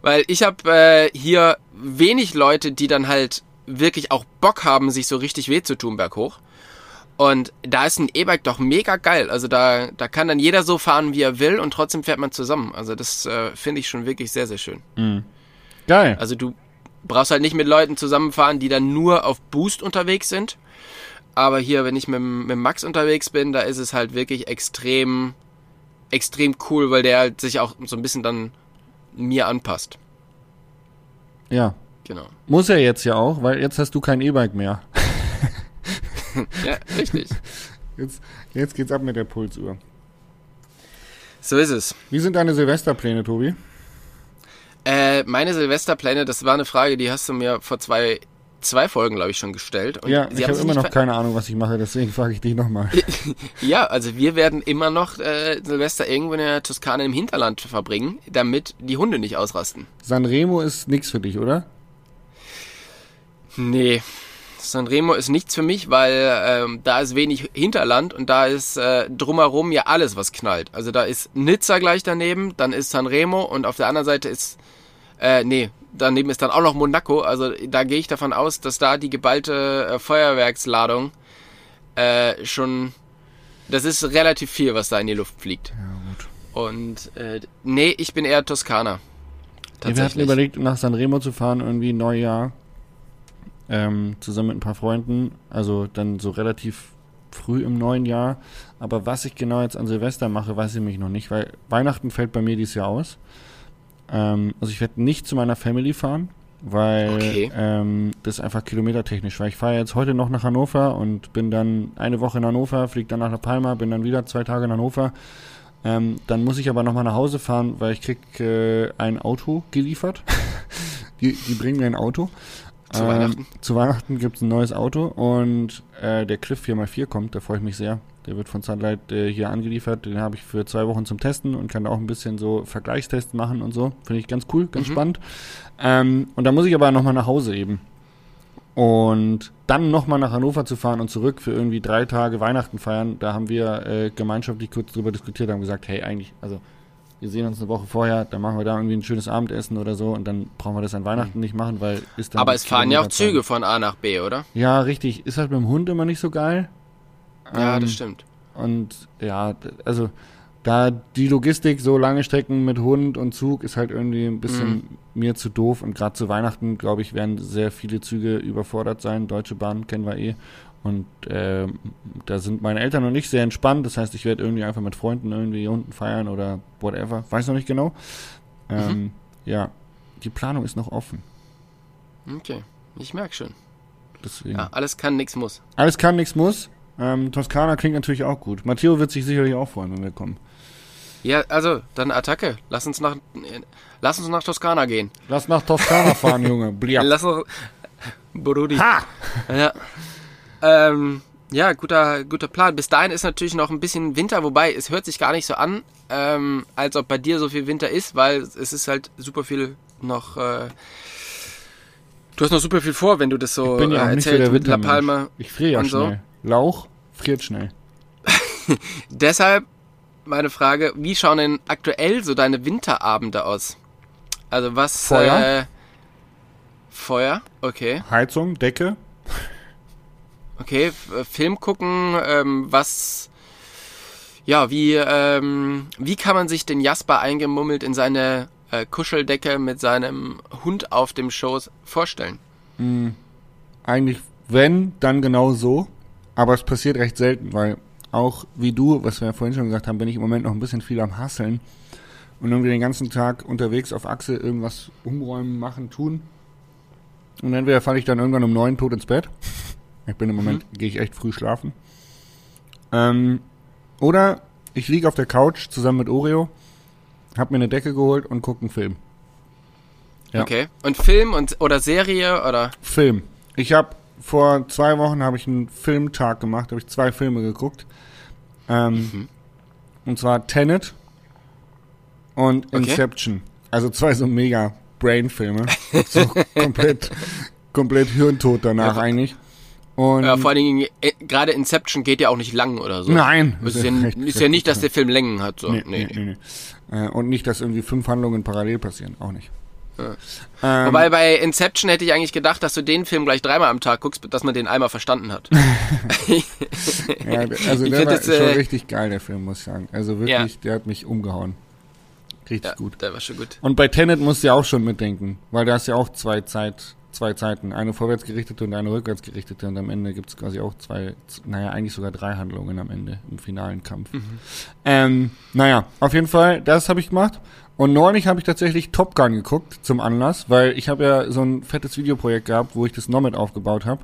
Weil ich habe äh, hier wenig Leute, die dann halt wirklich auch Bock haben, sich so richtig weh zu tun berghoch. Und da ist ein E-Bike doch mega geil. Also da, da kann dann jeder so fahren, wie er will und trotzdem fährt man zusammen. Also das äh, finde ich schon wirklich sehr, sehr schön. Geil. Also du brauchst halt nicht mit Leuten zusammenfahren, die dann nur auf Boost unterwegs sind. Aber hier, wenn ich mit, mit Max unterwegs bin, da ist es halt wirklich extrem, extrem cool, weil der halt sich auch so ein bisschen dann mir anpasst. Ja. Genau. Muss er jetzt ja auch, weil jetzt hast du kein E-Bike mehr. Ja, richtig. Jetzt, jetzt geht's ab mit der Pulsuhr. So ist es. Wie sind deine Silvesterpläne, Tobi? Äh, meine Silvesterpläne, das war eine Frage, die hast du mir vor zwei, zwei Folgen, glaube ich, schon gestellt. Und ja, ich habe immer noch keine Ahnung, was ich mache, deswegen frage ich dich nochmal. Ja, also wir werden immer noch äh, Silvester irgendwo in der Toskana im Hinterland verbringen, damit die Hunde nicht ausrasten. Sanremo ist nix für dich, oder? Nee, Sanremo ist nichts für mich, weil ähm, da ist wenig Hinterland und da ist äh, drumherum ja alles, was knallt. Also da ist Nizza gleich daneben, dann ist Sanremo und auf der anderen Seite ist, äh, nee, daneben ist dann auch noch Monaco. Also da gehe ich davon aus, dass da die geballte äh, Feuerwerksladung äh, schon, das ist relativ viel, was da in die Luft fliegt. Ja, gut. Und äh, nee, ich bin eher Toskana. Ja, wir hatten überlegt, nach Sanremo zu fahren, irgendwie Neujahr, ähm, zusammen mit ein paar Freunden, also dann so relativ früh im neuen Jahr. Aber was ich genau jetzt an Silvester mache, weiß ich mich noch nicht, weil Weihnachten fällt bei mir dieses Jahr aus. Ähm, also ich werde nicht zu meiner Family fahren, weil Okay. ähm, das ist einfach kilometertechnisch, weil ich fahre jetzt heute noch nach Hannover und bin dann eine Woche in Hannover, fliege dann nach La Palma, bin dann wieder zwei Tage in Hannover. Ähm, dann muss ich aber nochmal nach Hause fahren, weil ich krieg äh, ein Auto geliefert. die, die bringen mir ein Auto. Zu Weihnachten? Zu Weihnachten gibt es ein neues Auto und äh, der Cliff 4x4 kommt, da freue ich mich sehr. Der wird von Sunlight äh, hier angeliefert. Den habe ich für zwei Wochen zum Testen und kann da auch ein bisschen so Vergleichstests machen und so. Finde ich ganz cool, ganz Mhm. spannend. Ähm, und da muss ich aber nochmal nach Hause eben. Und dann nochmal nach Hannover zu fahren und zurück für irgendwie drei Tage Weihnachten feiern, da haben wir äh, gemeinschaftlich kurz drüber diskutiert, haben gesagt, hey, eigentlich, also wir sehen uns eine Woche vorher, dann machen wir da irgendwie ein schönes Abendessen oder so und dann brauchen wir das an Weihnachten nicht machen, weil ist dann Aber es fahren ja auch Züge von A nach B, oder? Ja, richtig. Ist halt mit dem Hund immer nicht so geil. Ja, Ähm, das stimmt. Und ja, also da die Logistik, so lange Strecken mit Hund und Zug, ist halt irgendwie ein bisschen Mhm. mir zu doof. Und gerade zu Weihnachten, glaube ich, werden sehr viele Züge überfordert sein. Deutsche Bahn kennen wir eh. Und ähm, da sind meine Eltern und ich sehr entspannt. Das heißt, ich werde irgendwie einfach mit Freunden irgendwie hier unten feiern oder whatever. Weiß noch nicht genau. Ähm, Ja, die Planung ist noch offen. Okay, ich merke schon. Deswegen. Ja, alles kann, nix muss. Alles kann, nichts muss. Ähm, Toskana klingt natürlich auch gut. Matteo wird sich sicherlich auch freuen, wenn wir kommen. Ja, also, dann Attacke. Lass uns nach, lass uns nach Toskana gehen. Lass nach Toskana fahren, Junge. Bliab. Lass uns, Brudi. Ha! Ja. Ähm, ja, guter, guter Plan. Bis dahin ist natürlich noch ein bisschen Winter, wobei es hört sich gar nicht so an, ähm, als ob bei dir so viel Winter ist, weil es ist halt super viel noch. Äh, du hast noch super viel vor, wenn du das so Bin ja auch äh, nicht so erzählst der mit La. Palma. Ich friere ja so. schnell. Lauch friert schnell. Deshalb meine Frage: Wie schauen denn aktuell so deine Winterabende aus? Also was? Feuer? Äh, Feuer, okay. Heizung, Decke. Okay, äh, Film gucken, ähm, was, ja, wie, ähm, wie kann man sich den Jasper eingemummelt in seine äh, Kuscheldecke mit seinem Hund auf dem Schoß vorstellen? Eigentlich, wenn, dann genau so. Aber es passiert recht selten, weil auch wie du, was wir ja vorhin schon gesagt haben, bin ich im Moment noch ein bisschen viel am Hasseln. Und irgendwie den ganzen Tag unterwegs auf Achse irgendwas umräumen, machen, tun. Und entweder falle ich dann irgendwann um neun tot ins Bett. Ich bin im Moment, gehe ich echt früh schlafen. Ähm, oder ich liege auf der Couch zusammen mit Oreo, hab mir eine Decke geholt und gucke einen Film. Ja. Okay. Und Film und oder Serie oder? Film. Ich habe vor zwei Wochen habe ich einen Filmtag gemacht, habe ich zwei Filme geguckt. Ähm, Und zwar Tenet und Okay. Inception. Also zwei so mega Brain-Filme. so komplett, komplett hirntot danach Ja, eigentlich. Und Ja, vor allen Dingen, äh, gerade Inception geht ja auch nicht lang oder so. nein. Ist ja, recht- ist ja nicht, dass der Film Längen hat. So. Nee, nee, nee, nee. Äh, Und nicht, dass irgendwie fünf Handlungen parallel passieren. Auch nicht. Ja. Ähm, Wobei bei Inception hätte ich eigentlich gedacht, dass du den Film gleich dreimal am Tag guckst, dass man den einmal verstanden hat. Ja, also Ich der war das, schon äh, richtig geil, der Film, muss ich sagen. Also wirklich, der hat mich umgehauen. Richtig ja, gut. der war schon gut. Und bei Tenet musst du ja auch schon mitdenken, weil da ist ja auch zwei Zeit, zwei Zeiten. Eine vorwärtsgerichtete und eine rückwärtsgerichtete und am Ende gibt es quasi auch zwei, naja, eigentlich sogar drei Handlungen am Ende im finalen Kampf. Ähm, naja, auf jeden Fall, das habe ich gemacht. Und neulich habe ich tatsächlich Top Gun geguckt zum Anlass, weil ich habe ja so ein fettes Videoprojekt gehabt, wo ich das Nomad aufgebaut habe.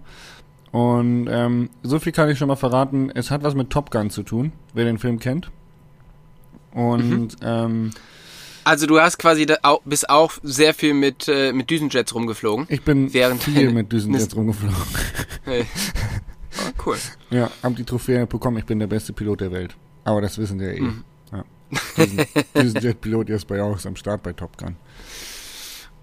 Und ähm, so viel kann ich schon mal verraten. Es hat was mit Top Gun zu tun, wer den Film kennt. Und ähm, Also du hast quasi da auch, bist auch sehr viel mit, äh, mit Düsenjets rumgeflogen. ich bin Während viel mit Düsenjets rumgeflogen. Hey. Oh, cool. Ja, hab die Trophäe bekommen, ich bin der beste Pilot der Welt. Aber das wissen wir ja eh. Mhm. Diesen, diesen Jet-Pilot jetzt bei auch am Start bei Top Gun.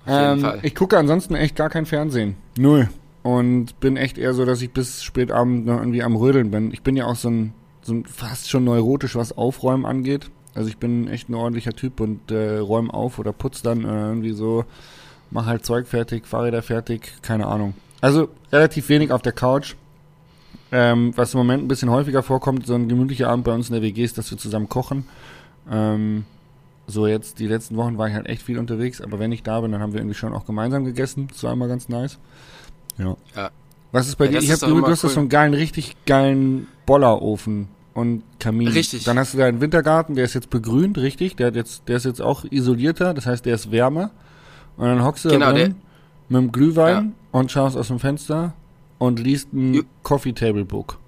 Ähm, ich gucke ansonsten echt gar kein Fernsehen. Null. und bin echt eher so, dass ich bis spät Abend noch irgendwie am Rödeln bin. Ich bin ja auch so ein, so ein fast schon neurotisch, was Aufräumen angeht. Also ich bin echt ein ordentlicher Typ und äh, räume auf oder putz dann äh, irgendwie so, mach halt Zeug fertig, Fahrräder fertig, keine Ahnung. Also relativ wenig auf der Couch. Ähm, was im Moment ein bisschen häufiger vorkommt, so ein gemütlicher Abend bei uns in der WG ist, dass wir zusammen kochen. Ähm, so jetzt, die letzten Wochen war ich halt echt viel unterwegs, aber wenn ich da bin, dann haben wir irgendwie schon auch gemeinsam gegessen. Das war immer ganz nice. Ja. Ja. Was ist bei Ja, dir? Ich ist hab doch du, hast cool. so einen geilen, richtig geilen Bollerofen und Kamin. Richtig. Dann hast du deinen Wintergarten, der ist jetzt begrünt, richtig? Der, hat jetzt, der ist jetzt auch isolierter, das heißt, der ist wärmer. Und dann hockst du Genau, da drin mit dem Glühwein und schaust aus dem Fenster und liest ein Coffee Table Book.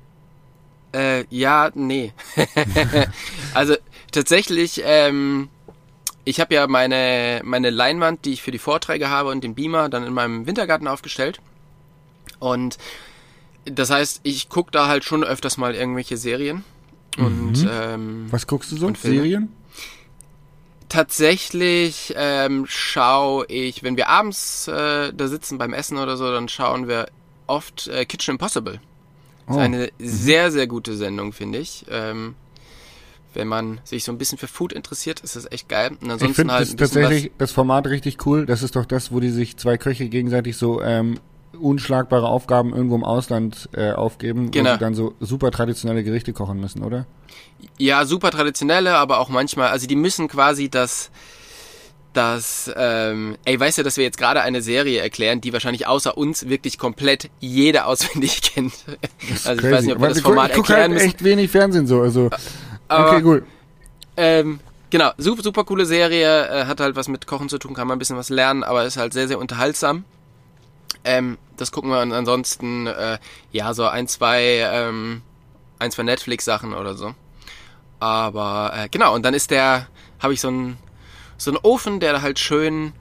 Äh, ja, nee. also tatsächlich, ähm, ich habe ja meine, meine Leinwand, die ich für die Vorträge habe und den Beamer dann in meinem Wintergarten aufgestellt. Und das heißt, ich gucke da halt schon öfters mal irgendwelche Serien. Und ähm, Was guckst du so? Serien? tatsächlich ähm, schaue ich, wenn wir abends äh, da sitzen beim Essen oder so, dann schauen wir oft äh, Kitchen Impossible. Das Oh. ist eine sehr, sehr gute Sendung, finde ich. Ähm, wenn man sich so ein bisschen für Food interessiert, ist das echt geil. Und Ich ansonsten finde halt das tatsächlich das Format richtig cool. Das ist doch das, wo die sich zwei Köche gegenseitig so ähm, unschlagbare Aufgaben irgendwo im Ausland äh, aufgeben, wo Genau. sie dann so super traditionelle Gerichte kochen müssen, oder? was, ja, super traditionelle, aber auch manchmal, also die müssen quasi das, das, ähm, ey, weißt du, dass wir jetzt gerade eine Serie erklären, die wahrscheinlich außer uns wirklich komplett jeder auswendig kennt. Also ich weiß nicht, ob wir das ich guck- Format ich guck erklären halt müssen. echt wenig Fernsehen so, also Aber- okay, gut. Ähm, genau, super, super coole Serie, äh, hat halt was mit Kochen zu tun, kann man ein bisschen was lernen, aber ist halt sehr, sehr unterhaltsam. Ähm, das gucken wir und ansonsten, äh, ja, so ein, zwei, ähm, ein, zwei Netflix-Sachen oder so. Aber äh, genau, und dann ist der, habe ich so einen so einen Ofen, der halt schön,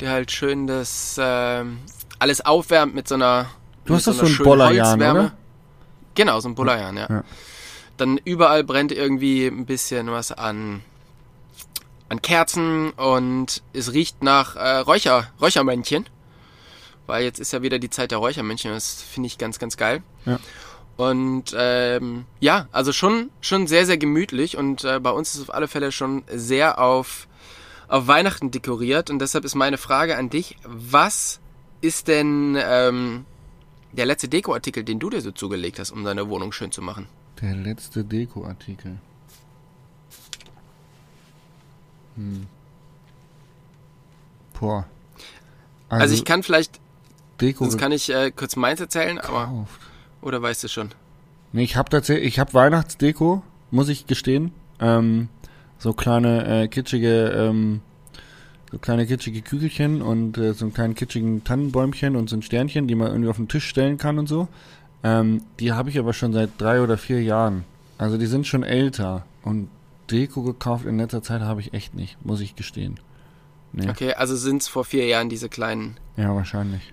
der halt schön das ähm, alles aufwärmt mit so einer Du hast doch einer so einen Bollerjan, oder? Genau, so ein Bollerjan, ja. Ja. Dann überall brennt irgendwie ein bisschen was an an Kerzen und es riecht nach äh, Räucher, Räuchermännchen. Weil jetzt ist ja wieder die Zeit der Räuchermännchen, das finde ich ganz, ganz geil. Ja. Und ähm, ja, also schon, schon sehr, sehr gemütlich und äh, bei uns ist es auf alle Fälle schon sehr auf, auf Weihnachten dekoriert und deshalb ist meine Frage an dich, was ist denn ähm, der letzte Dekoartikel, den du dir so zugelegt hast, um deine Wohnung schön zu machen? Der letzte Dekoartikel. Hm. Boah. Also, ich kann vielleicht, Deko sonst kann ich äh, kurz meins erzählen, aber gekauft. oder weißt du schon? Nee, ich habe tatsächlich, ich habe Weihnachtsdeko, muss ich gestehen. Ähm, so kleine äh, kitschige, ähm, so kleine kitschige Kügelchen und äh, so einen kleinen kitschigen Tannenbäumchen und so ein Sternchen, die man irgendwie auf den Tisch stellen kann und so. Ähm, die habe ich aber schon seit drei oder vier Jahren. Also die sind schon älter und Deko gekauft in letzter Zeit habe ich echt nicht, muss ich gestehen. Nee, Okay, also sind es vor vier Jahren diese kleinen, ja wahrscheinlich.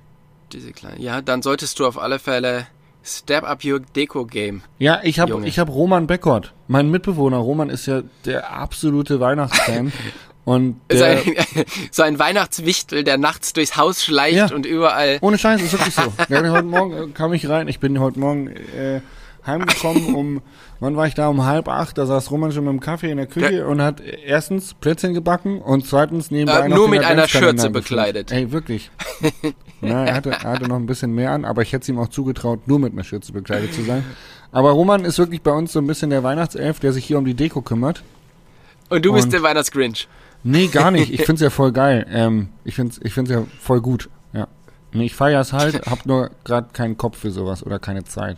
diese kleinen. Ja, dann solltest du auf alle Fälle Step Up Your Deko Game. Ja, ich habe ich hab Roman Beckert. Mein Mitbewohner Roman ist ja der absolute Weihnachtsfan. und So der, ein, so ein Weihnachtswichtel, der nachts durchs Haus schleicht Ja. und überall. ohne Scheiß, ist wirklich so. Ja, heute Morgen äh, kam ich rein. Ich bin heute Morgen äh, heimgekommen um, wann war ich da? Um halb acht. Da saß Roman schon mit dem Kaffee in der Küche und hat erstens Plätzchen gebacken und zweitens nebenbei Äh, nur mit einer Schürze bekleidet. Ey, wirklich. Na, er hatte, er hatte noch ein bisschen mehr an, aber ich hätte es ihm auch zugetraut, nur mit einer Schürze bekleidet zu sein. Aber Roman ist wirklich bei uns so ein bisschen der Weihnachtself, der sich hier um die Deko kümmert. Und du bist Und- der Weihnachtsgrinch. Nee, gar nicht. Ich find's ja voll geil. Ähm, ich find's, ich find's ja voll gut. Ja. Nee, ich feier's halt, hab nur gerade keinen Kopf für sowas oder keine Zeit.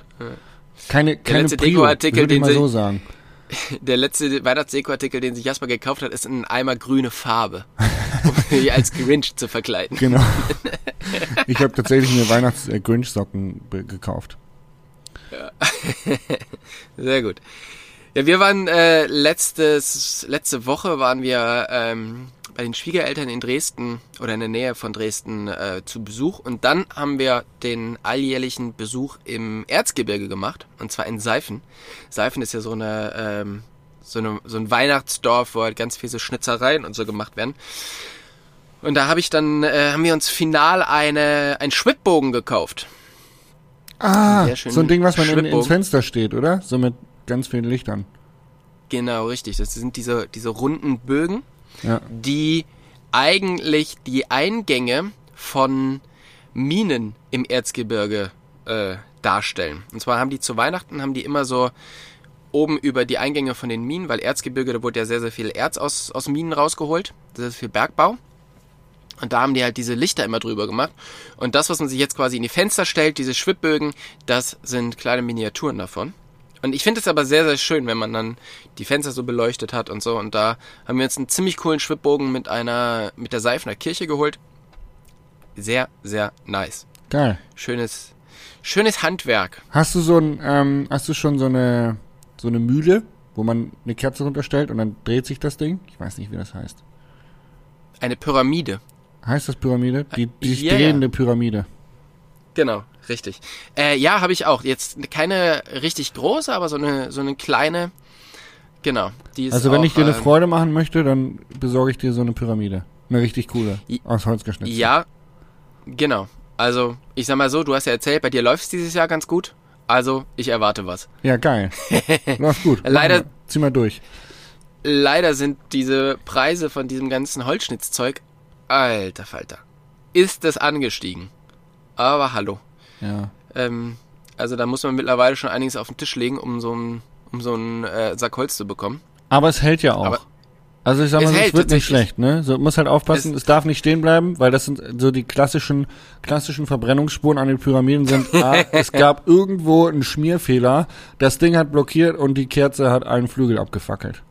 Keine, keine letzte Prio, Dekoartikel, würde ich den mal so sagen. Der letzte Weihnachtsdekoartikel, den sich Jasper gekauft hat, ist ein Eimer grüne Farbe. Um sich als Grinch zu verkleiden. Genau. ich habe tatsächlich mir Weihnachts-Grinch-Socken be- gekauft. Sehr gut. Ja, wir waren äh, letztes, letzte Woche waren wir ähm, bei den Schwiegereltern in Dresden oder in der Nähe von Dresden äh, zu Besuch und dann haben wir den alljährlichen Besuch im Erzgebirge gemacht und zwar in Seifen. Seifen ist ja so eine ähm, so, eine, so ein Weihnachtsdorf, wo halt ganz viele so Schnitzereien und so gemacht werden. Und da habe ich dann, äh, haben wir uns final eine, einen Schwibbogen gekauft. Ah, so ein Ding, was man in, ins. Fenster steht, oder? So mit ganz vielen Lichtern. Genau, richtig. Das sind diese, diese runden Bögen, Ja. die eigentlich die Eingänge von Minen im Erzgebirge äh, darstellen. Und zwar haben die zu Weihnachten, haben die immer so oben über die Eingänge von den Minen, weil Erzgebirge, da wurde ja sehr, sehr viel Erz aus, aus Minen rausgeholt, sehr, sehr viel Bergbau. Und da haben die halt diese Lichter immer drüber gemacht. Und das, was man sich jetzt quasi in die Fenster stellt, diese Schwibbögen, das sind kleine Miniaturen davon. Und ich finde es aber sehr, sehr schön, wenn man dann die Fenster so beleuchtet hat und so. Und da haben wir uns einen ziemlich coolen Schwibbogen mit einer, mit der Seifener Kirche geholt. Sehr, sehr nice. Geil. Schönes, schönes Handwerk. Hast du so ein, ähm, hast du schon so eine, so eine Mühle, wo man eine Kerze runterstellt und dann dreht sich das Ding? Ich weiß nicht, wie das heißt. Eine Pyramide. Heißt das Pyramide? Die, die sich Ja, ja. drehende Pyramide. Genau, richtig. Äh, ja, habe ich auch. Jetzt keine richtig große, aber so eine, so eine kleine. Genau. Also wenn auch, ich dir eine ähm, Freude machen möchte, dann besorge ich dir so eine Pyramide. Eine richtig coole. Aus Holz geschnitzt. Ja, genau. Also, ich sag mal so, du hast ja erzählt, bei dir läuft es dieses Jahr ganz gut. Also, ich erwarte was. Ja, geil. Läuft gut. Leider- wir. Zieh mal durch. Leider sind diese Preise von diesem ganzen Holzschnitzzeug, alter Falter, ist es angestiegen. Aber hallo. Ja. Ähm, also da muss man mittlerweile schon einiges auf den Tisch legen, um so einen, um so einen äh, Sack Holz zu bekommen. Aber es hält ja auch. Aber- also ich sag mal, Es so, es wird nicht schlecht, ne? So muss halt aufpassen, es, Es- darf nicht stehen bleiben, weil das sind so die klassischen klassischen Verbrennungsspuren an den Pyramiden sind. Ah, es gab irgendwo einen Schmierfehler, das Ding hat blockiert und die Kerze hat einen Flügel abgefackelt.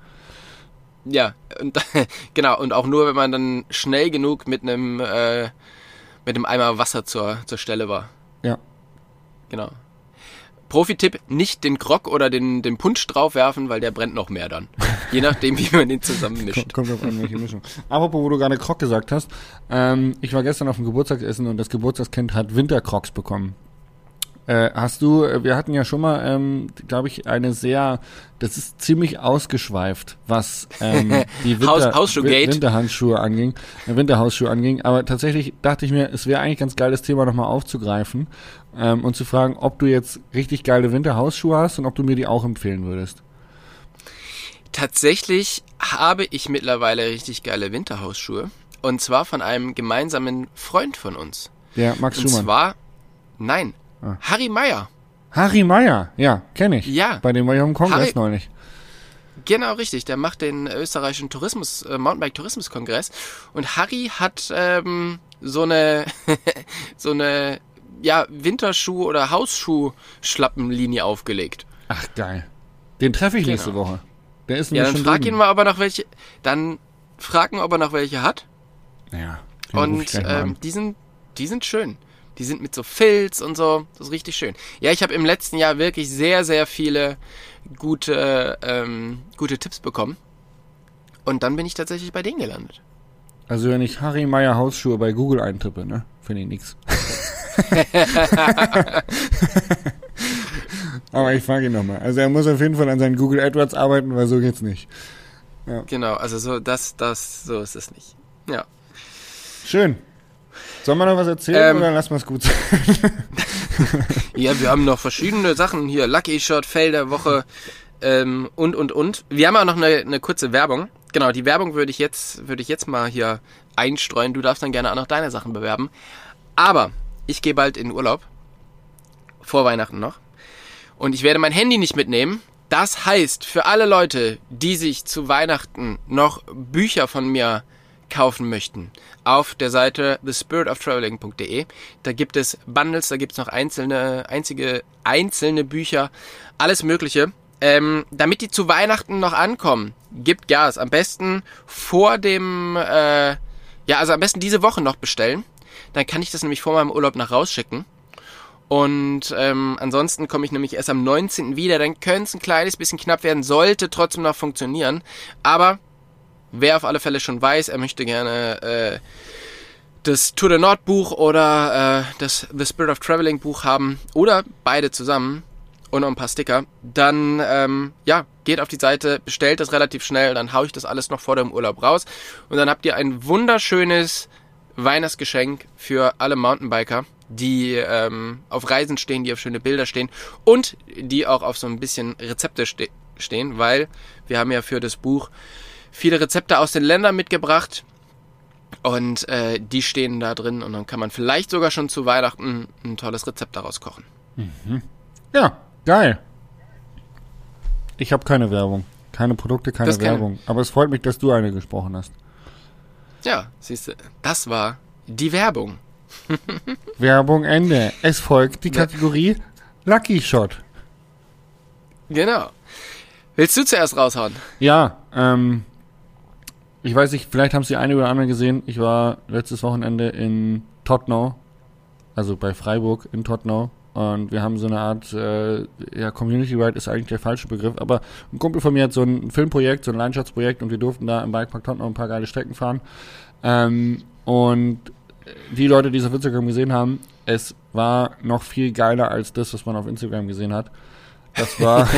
Ja, und, genau, und auch nur, wenn man dann schnell genug mit einem, äh, mit einem Eimer Wasser zur, zur Stelle war. Ja. Genau. Profi-Tipp, nicht den Grog oder den, den Punsch draufwerfen, weil der brennt noch mehr dann. Je nachdem, wie man den zusammenmischt. Kommt auf an, welche Mischung. Apropos, wo du gerade Krog gesagt hast, ähm, ich war gestern auf dem Geburtstagsessen und das Geburtstagskind hat Winterkrogs bekommen. Äh, hast du, äh, wir hatten ja schon mal, ähm, glaube ich, eine sehr, das ist ziemlich ausgeschweift, was ähm, die Haus- Winter. Win- Winterhandschuhe anging, äh, Winterhausschuhe anging. Aber tatsächlich dachte ich mir, es wäre eigentlich ganz geil, das Thema nochmal aufzugreifen ähm, und zu fragen, ob du jetzt richtig geile Winterhausschuhe hast und ob du mir die auch empfehlen würdest. Tatsächlich habe ich mittlerweile richtig geile Winterhausschuhe. Und zwar von einem gemeinsamen Freund von uns. Der Max Und Schumann. zwar, nein, Ah. Harry Meyer. Harry Meyer, ja, kenne ich. Ja. Bei dem war ich dem Kongress Harry- neulich. Genau, richtig. Der macht den österreichischen Tourismus, äh, Mountainbike-Tourismus-Kongress. Und Harry hat ähm, so eine, so eine, ja, Winterschuh- oder Hausschuh-Schlappenlinie aufgelegt. Ach, geil. Den treffe ich Genau. nächste Woche. Der ist Ja, dann frag drüben. ihn mal, ob er noch welche, dann frag ihn, ob er noch welche hat. Ja, Und ähm, die sind, die sind schön. Die sind mit so Filz und so. Das ist richtig schön. Ja, ich habe im letzten Jahr wirklich sehr, sehr viele gute, ähm, gute Tipps bekommen. Und dann bin ich tatsächlich bei denen gelandet. Also wenn ich Harry Meyer Hausschuhe bei Google eintippe, ne, finde ich nix. Aber ich frage ihn nochmal. Also er muss auf jeden Fall an seinen Google AdWords arbeiten, weil so geht's nicht. Genau, also so, das, das, so ist es nicht. Ja. Schön. Sollen wir noch was erzählen Ähm, oder lassen wir es gut sein? Ja, wir haben noch verschiedene Sachen hier. Lucky Shot, Fail der Woche ähm, und, und, und. Wir haben auch noch eine, eine kurze Werbung. Genau, die Werbung würde ich jetzt, würde ich jetzt mal hier einstreuen. Du darfst dann gerne auch noch deine Sachen bewerben. Aber ich gehe bald in Urlaub. Vor Weihnachten noch. Und ich werde mein Handy nicht mitnehmen. Das heißt, für alle Leute, die sich zu Weihnachten noch Bücher von mir kaufen möchten, auf der Seite thespiritoftraveling.de, da gibt es Bundles, da gibt es noch einzelne, einzige, einzelne Bücher, alles Mögliche. Ähm, damit die zu Weihnachten noch ankommen, gibt Gas. Am besten vor dem, äh, ja, also am besten diese Woche noch bestellen. Dann kann ich das nämlich vor meinem Urlaub nach rausschicken. Und ähm, ansonsten komme ich nämlich erst am 19. wieder. Dann könnte es ein kleines bisschen knapp werden, sollte trotzdem noch funktionieren. Aber wer auf alle Fälle schon weiß, er möchte gerne äh, das Tour de Nord Buch oder äh, das The Spirit of Traveling Buch haben oder beide zusammen und noch ein paar Sticker, dann ähm, ja, geht auf die Seite, bestellt das relativ schnell, dann hau ich das alles noch vor dem Urlaub raus und dann habt ihr ein wunderschönes Weihnachtsgeschenk für alle Mountainbiker die ähm, auf Reisen stehen, die auf schöne Bilder stehen und die auch auf so ein bisschen Rezepte ste stehen, weil wir haben ja für das Buch viele Rezepte aus den Ländern mitgebracht und äh, die stehen da drin und dann kann man vielleicht sogar schon zu Weihnachten ein tolles Rezept daraus kochen. Ja, geil. Ich habe keine Werbung. Keine Produkte, keine Das Werbung. Aber es freut mich, dass du eine gesprochen hast. Ja, siehst du, das war die Werbung. Werbung Ende. Es folgt die Kategorie Lucky Shot. Genau. Willst du zuerst raushauen? Ja, ähm, ich weiß nicht, vielleicht haben es die eine oder andere gesehen. Ich war letztes Wochenende in Tottenau, also bei Freiburg in Tottenau. Und wir haben so eine Art, äh, ja, Community Ride ist eigentlich der falsche Begriff, aber ein Kumpel von mir hat so ein Filmprojekt, so ein Landschaftsprojekt und wir durften da im Bikepark Tottenau ein paar geile Strecken fahren. Ähm, und die Leute, die es auf Instagram gesehen haben, es war noch viel geiler als das, was man auf Instagram gesehen hat. Das war,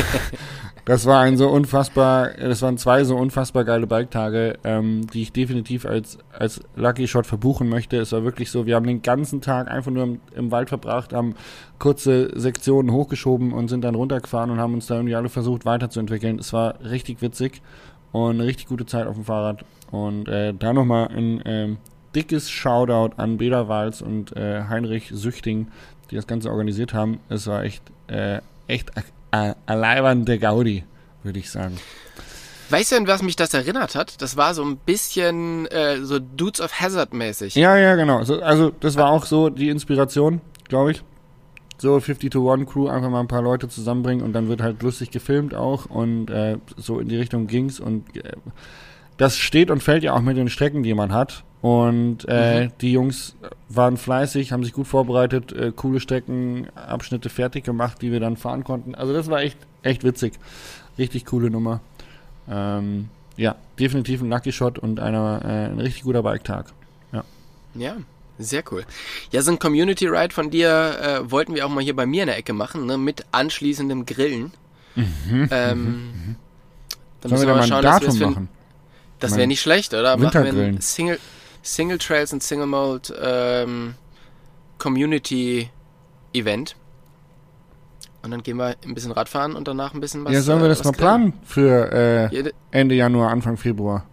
das war ein so unfassbar, das waren zwei so unfassbar geile Bike-Tage, ähm, die ich definitiv als, als Lucky Shot verbuchen möchte. Es war wirklich so, wir haben den ganzen Tag einfach nur im, im Wald verbracht, haben kurze Sektionen hochgeschoben und sind dann runtergefahren und haben uns da irgendwie alle versucht weiterzuentwickeln. Es war richtig witzig und eine richtig gute Zeit auf dem Fahrrad. Und äh, da nochmal ein ähm, dickes Shoutout an Beda Walz und äh, Heinrich Süchting, die das Ganze organisiert haben. Es war echt, äh, echt a- leibernde Gaudi, würde ich sagen. Weißt du, an was mich das erinnert hat? Das war so ein bisschen äh, so Dudes of Hazard mäßig. Ja, ja, genau. So, also das war auch so die Inspiration, glaube ich. So 50 to 1 Crew, einfach mal ein paar Leute zusammenbringen und dann wird halt lustig gefilmt auch und äh, so in die Richtung ging's und äh, das steht und fällt ja auch mit den Strecken, die man hat. Und äh, die Jungs waren fleißig, haben sich gut vorbereitet, äh, coole Streckenabschnitte fertig gemacht, die wir dann fahren konnten. Also das war echt, echt witzig. Richtig coole Nummer. Ähm, ja, definitiv ein Lucky Shot und einer, äh, ein richtig guter Bike-Tag. Ja, sehr cool. Ja, so ein Community Ride von dir äh, wollten wir auch mal hier bei mir in der Ecke machen, ne, mit anschließendem Grillen. ähm, Dann Mhm, Sollen müssen wir mal ein dass wir das machen? Das wäre nicht schlecht, oder? Machen wir ein Single, Single Trails und Single Mode ähm, Community Event. Und dann gehen wir ein bisschen Radfahren und danach ein bisschen was. ja, sollen wir äh, das mal planen für äh, Ja, Ende Januar, Anfang Februar?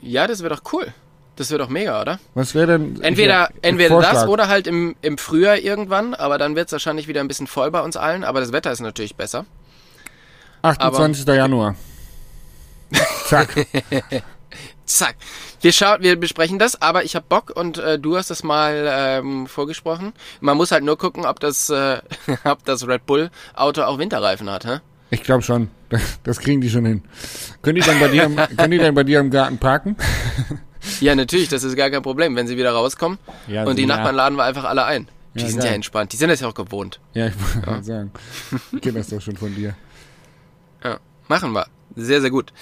ja, das wäre doch cool. Das wäre doch mega, oder? Was wäre denn Entweder, ich- entweder das oder halt im, im Frühjahr irgendwann, aber dann wird es wahrscheinlich wieder ein bisschen voll bei uns allen, aber das Wetter ist natürlich besser. 28. Januar. Zack. Zack. Wir schauen, wir besprechen das, aber ich hab Bock und äh, du hast das mal ähm, vorgesprochen. Man muss halt nur gucken, ob das, äh, ob das Red Bull Auto auch Winterreifen hat, hä? Ich glaube schon. Das, kriegen die schon hin. Können die dann bei dir, im, können die dann bei dir im Garten parken? Ja, natürlich, das ist gar kein Problem, wenn sie wieder rauskommen. Ja, und die ja. Nachbarn laden wir einfach alle ein. Die Ja, sind ja geil. entspannt. Die sind das ja auch gewohnt. Ja, ich wollte gerade sagen. Ich kenne das doch schon von dir. Ja, machen wir. Sehr, sehr gut.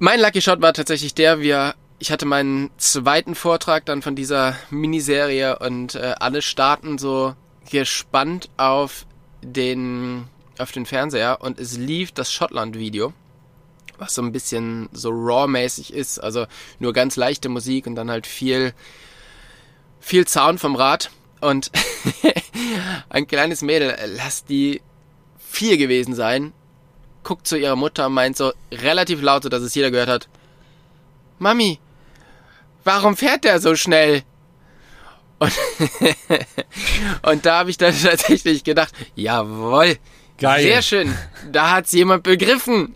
Mein Lucky Shot war tatsächlich der, wir, ich hatte meinen zweiten Vortrag dann von dieser Miniserie und äh, alle starten so gespannt auf den, auf den Fernseher und es lief das Schottland-Video, was so ein bisschen so raw-mäßig ist, also nur ganz leichte Musik und dann halt viel, viel Sound vom Rad und ein kleines Mädel, äh, lass die vier gewesen sein, guckt zu ihrer Mutter und meint so relativ laut, so dass es jeder gehört hat. Mami, warum fährt der so schnell? Und, und da habe ich dann tatsächlich gedacht, jawohl, Geil. sehr schön, da hat's jemand begriffen.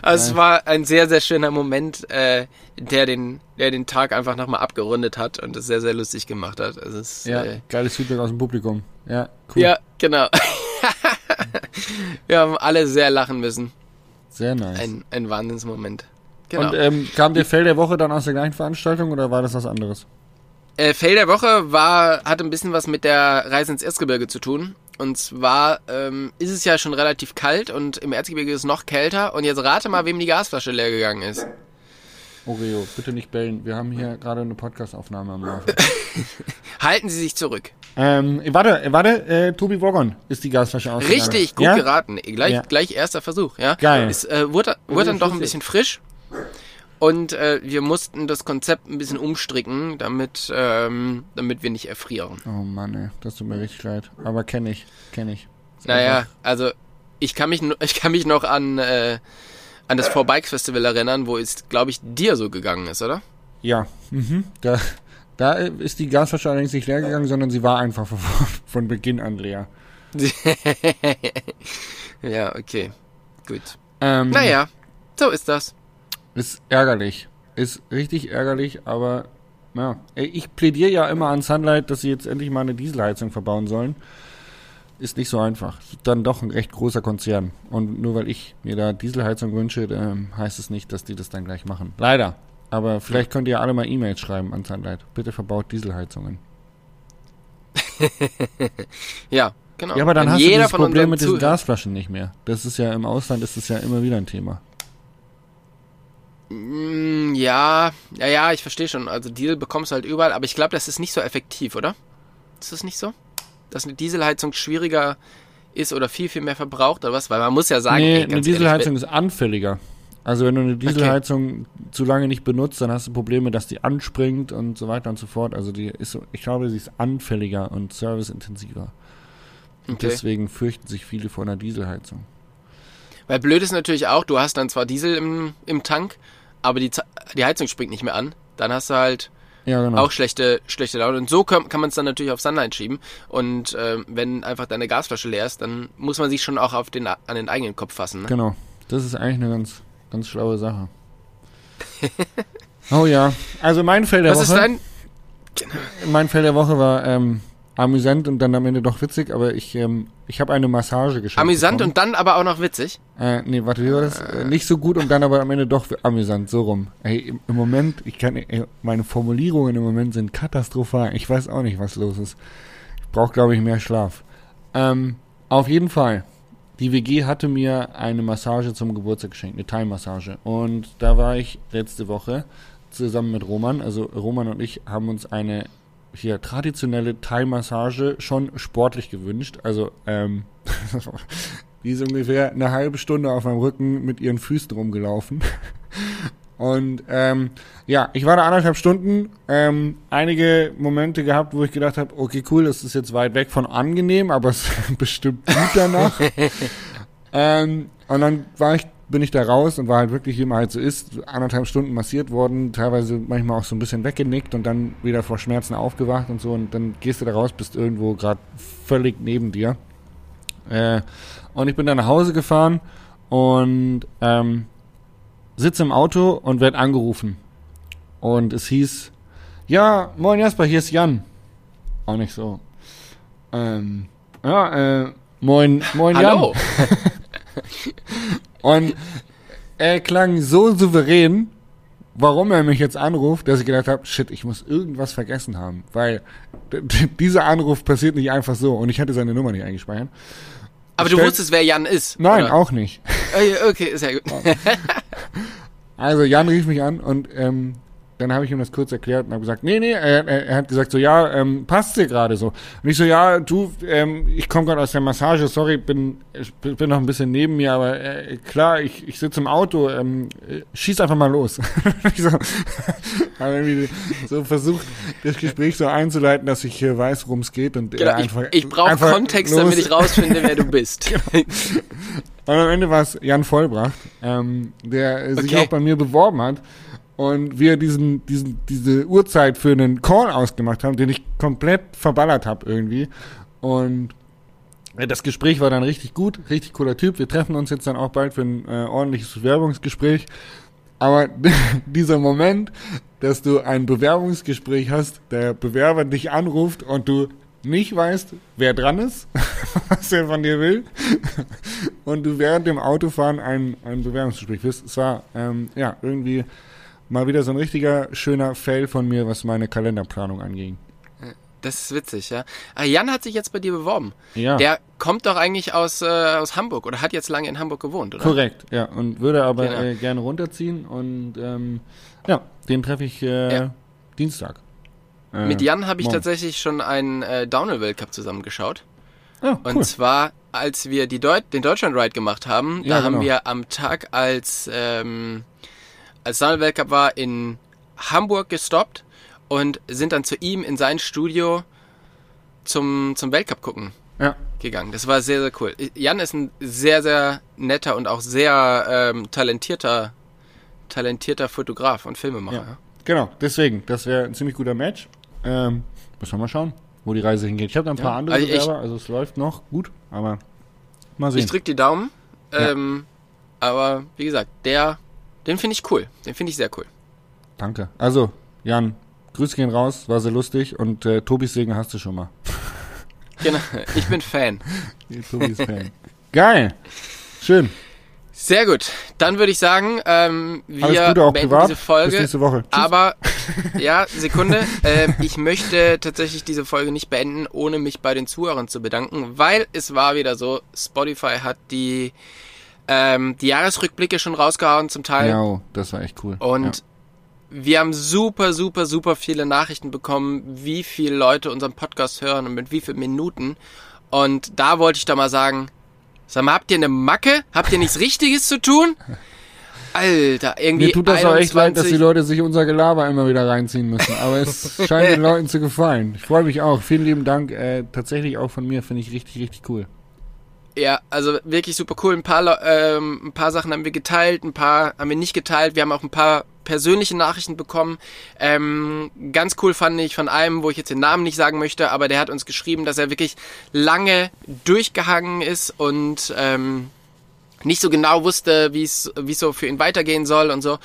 also es war ein sehr, sehr schöner Moment, äh, der den, der den Tag einfach nochmal abgerundet hat und es sehr, sehr lustig gemacht hat. Also es, Ja, äh, geiles Feedback aus dem Publikum. Ja, cool. ja, genau. Wir haben alle sehr lachen müssen. Sehr nice. Ein, ein Wahnsinnsmoment. Genau. Und ähm, kam der Fail der Woche dann aus der gleichen Veranstaltung oder war das was anderes? äh, Fail der Woche war, hatte ein bisschen was mit der Reise ins Erzgebirge zu tun. Und zwar ähm, ist es ja schon relativ kalt und im Erzgebirge ist es noch kälter. Und jetzt rate mal, wem die Gasflasche leer gegangen ist. Oreo, bitte nicht bellen. Wir haben hier gerade eine Podcastaufnahme am Laufen. Halten Sie sich zurück. Ähm, warte, warte, äh, Tobi Woggon ist die Gasflasche ausgegangen. Richtig, gut ja? geraten. Gleich, Ja. gleich erster Versuch, ja. Geil. Es äh, wurde, wurde dann doch ein bisschen frisch. Und äh, wir mussten das Konzept ein bisschen umstricken, damit, ähm, damit wir nicht erfrieren. Oh Mann, ey, das tut mir richtig leid. Aber kenne ich, kenne ich. Ist Naja, also ich kann mich, ich kann mich noch an, äh, an das Four Bikes Festival erinnern, wo es, glaube ich, dir so gegangen ist, oder? Ja, mhm. da, da ist die Gasflasche allerdings nicht leer gegangen, sondern sie war einfach von, von Beginn an leer. ja, okay. Gut. Ähm, Naja, so ist das. Ist ärgerlich. Ist richtig ärgerlich, aber ja. Ich plädiere ja immer an Sunlight, dass sie jetzt endlich mal eine Dieselheizung verbauen sollen. Ist nicht so einfach. Ist Dann doch ein recht großer Konzern. Und nur weil ich mir da Dieselheizung wünsche, heißt es nicht, dass die das dann gleich machen. Leider. Aber vielleicht könnt ihr alle mal E-Mails schreiben an Sunlight. Bitte verbaut Dieselheizungen. Ja, genau. Ja, aber dann Wenn hast du von Problem mit diesen Zuhörern- Gasflaschen nicht mehr. Das ist ja im Ausland ist das ja immer wieder ein Thema. Mm, Ja, ja, ja, ich verstehe schon. Also Diesel bekommst du halt überall, aber ich glaube, das ist nicht so effektiv, oder? Ist das nicht so? Dass eine Dieselheizung schwieriger ist oder viel, viel mehr verbraucht oder was? Weil man muss ja sagen, nee, ey, eine ganz Dieselheizung ehrlich, ist anfälliger. Also wenn du eine Dieselheizung zu lange nicht benutzt, dann hast du Probleme, dass die anspringt und so weiter und so fort. Also die ist, so- ich glaube, sie ist anfälliger und serviceintensiver. Und okay. deswegen fürchten sich viele vor einer Dieselheizung. Weil blöd ist natürlich auch, du hast dann zwar Diesel im, im Tank, aber die, die Heizung springt nicht mehr an. Dann hast du halt Ja, genau. auch schlechte, schlechte Laune. Und so kann, kann man es dann natürlich auf Sunlight schieben. Und ähm, wenn einfach deine Gasflasche leer ist, dann muss man sich schon auch auf den, an den eigenen Kopf fassen. Ne? Genau. Das ist eigentlich eine ganz, ganz schlaue Sache. oh ja. Also mein Feld der Was Woche. ist dein... Mein Feld der Woche war ähm, amüsant und dann am Ende doch witzig, aber ich, ähm, ich habe eine Massage geschenkt. Amüsant bekommen. und dann aber auch noch witzig. Äh, nee, warte, wie war das? Äh, nicht so gut und dann aber am Ende doch amüsant, so rum. Ey, im, im Moment, ich kann, ey, meine Formulierungen im Moment sind katastrophal. Ich weiß auch nicht, was los ist. Ich brauche, glaube ich, mehr Schlaf. Ähm, auf jeden Fall. Die WG hatte mir eine Massage zum Geburtstag geschenkt, eine Thai-Massage. Und da war ich letzte Woche zusammen mit Roman. Also Roman und ich haben uns eine hier traditionelle Thai-Massage schon sportlich gewünscht. Also ähm, die ist ungefähr eine halbe Stunde auf meinem Rücken mit ihren Füßen rumgelaufen. Und ähm, ja, ich war da anderthalb Stunden. Ähm, einige Momente gehabt, wo ich gedacht habe, okay, cool, das ist jetzt weit weg von angenehm, aber es ist bestimmt gut danach. ähm, und dann war ich, bin ich da raus und war halt wirklich, wie man halt so ist, anderthalb Stunden massiert worden, teilweise manchmal auch so ein bisschen weggenickt und dann wieder vor Schmerzen aufgewacht und so. Und dann gehst du da raus, bist irgendwo gerade völlig neben dir. Äh, und ich bin dann nach Hause gefahren und ähm, sitze im Auto und werde angerufen. Und es hieß, ja, moin Jasper, hier ist Jan. Auch nicht so. Ähm, ja, äh, moin, moin Hallo. Jan. Und er klang so souverän, warum er mich jetzt anruft, dass ich gedacht habe, shit, ich muss irgendwas vergessen haben. Weil dieser Anruf passiert nicht einfach so. Und ich hatte seine Nummer nicht eingespeichert. Aber du wusstest, wer Jan ist. Nein, oder? auch nicht. Okay, ja gut. Also Jan rief mich an und ähm, dann habe ich ihm das kurz erklärt und habe gesagt, nee, nee, er, er, hat gesagt so, ja, ähm, passt dir gerade so. Und ich so, ja, du, ähm, ich komme gerade aus der Massage, sorry, bin, ich bin noch ein bisschen neben mir, aber äh, klar, ich, ich sitze im Auto, ähm, äh, schieß einfach mal los. ich so, habe irgendwie so versucht, das Gespräch so einzuleiten, dass ich hier weiß, worum es geht und Genau, er ich einfach, ich brauche einfach Kontext, los. damit ich rausfinde, wer du bist. Und am Ende war es Jan Vollbracht, ähm, der äh, sich Okay. auch bei mir beworben hat. Und wir diesen, diesen, diese Uhrzeit für einen Call ausgemacht haben, den ich komplett verballert habe irgendwie. Und äh, das Gespräch war dann richtig gut, richtig cooler Typ. Wir treffen uns jetzt dann auch bald für ein äh, ordentliches Bewerbungsgespräch. Aber dieser Moment, dass du ein Bewerbungsgespräch hast, der Bewerber dich anruft und du nicht weißt, wer dran ist, was er von dir will, und du während dem Autofahren ein, ein Bewerbungsgespräch wirst. Es war ähm, ja irgendwie mal wieder so ein richtiger schöner Fail von mir, was meine Kalenderplanung anging. Das ist witzig, ja. Ah, Jan hat sich jetzt bei dir beworben. Ja, Der kommt doch eigentlich aus, äh, aus Hamburg oder hat jetzt lange in Hamburg gewohnt, oder? korrekt, ja. Und würde aber Genau. äh, gerne runterziehen und ähm, ja, den treffe ich äh, Ja. Dienstag. Äh, Mit Jan habe ich morgen. tatsächlich schon einen äh, Downhill-Weltcup zusammengeschaut. Ja, Und cool. zwar, als wir die Deut den Deutschland Ride gemacht haben, Ja, da haben genau. wir am Tag, als, ähm, als Damenweltcup war, in Hamburg gestoppt und sind dann zu ihm in sein Studio zum, zum Weltcup gucken Ja. gegangen. Das war sehr, sehr cool. Jan ist ein sehr, sehr netter und auch sehr ähm, talentierter, talentierter Fotograf und Filmemacher. Ja. Genau, deswegen, das wäre ein ziemlich guter Match. Ähm, müssen wir mal schauen, wo die Reise hingeht. Ich habe da ein paar Ja, andere also ich- Bewerber, also es läuft noch gut, aber mal Ich sehen. drück die Daumen. Ähm, aber wie gesagt, der, den finde ich cool. Den finde ich sehr cool. Danke. Also, Jan, Grüße gehen raus, war sehr lustig und äh, Tobis Segen hast du schon mal. Genau. Ich bin Fan. Tobis Fan. Geil. Schön. Sehr gut. Dann würde ich sagen, ähm, wir Alles Gute auch beenden privat. diese Folge. Bis nächste Woche. Tschüss. Aber, ja, Sekunde. ähm, ich möchte tatsächlich diese Folge nicht beenden, ohne mich bei den Zuhörern zu bedanken, weil es war wieder so, Spotify hat die, ähm, die Jahresrückblicke schon rausgehauen zum Teil. ja, oh, das war echt cool. Und wir haben super, super, super viele Nachrichten bekommen, wie viele Leute unseren Podcast hören und mit wie vielen Minuten. Und da wollte ich doch mal sagen, sag mal, habt ihr eine Macke? Habt ihr nichts Richtiges zu tun? Alter, ja. irgendwie Mir tut das auch echt leid, dass die 21 Leute sich unser Gelaber immer wieder reinziehen müssen. Aber es scheint den Leuten zu gefallen. Ich freue mich auch. Vielen lieben Dank. Äh, tatsächlich auch von mir finde ich richtig, richtig cool. Ja, also wirklich super cool. Ein paar, ähm, ein paar Sachen haben wir geteilt, ein paar haben wir nicht geteilt. Wir haben auch ein paar persönliche Nachrichten bekommen. Ähm, ganz cool fand ich von einem, wo ich jetzt den Namen nicht sagen möchte, aber der hat uns geschrieben, dass er wirklich lange durchgehangen ist und ähm, nicht so genau wusste, wie es so für ihn weitergehen soll und so.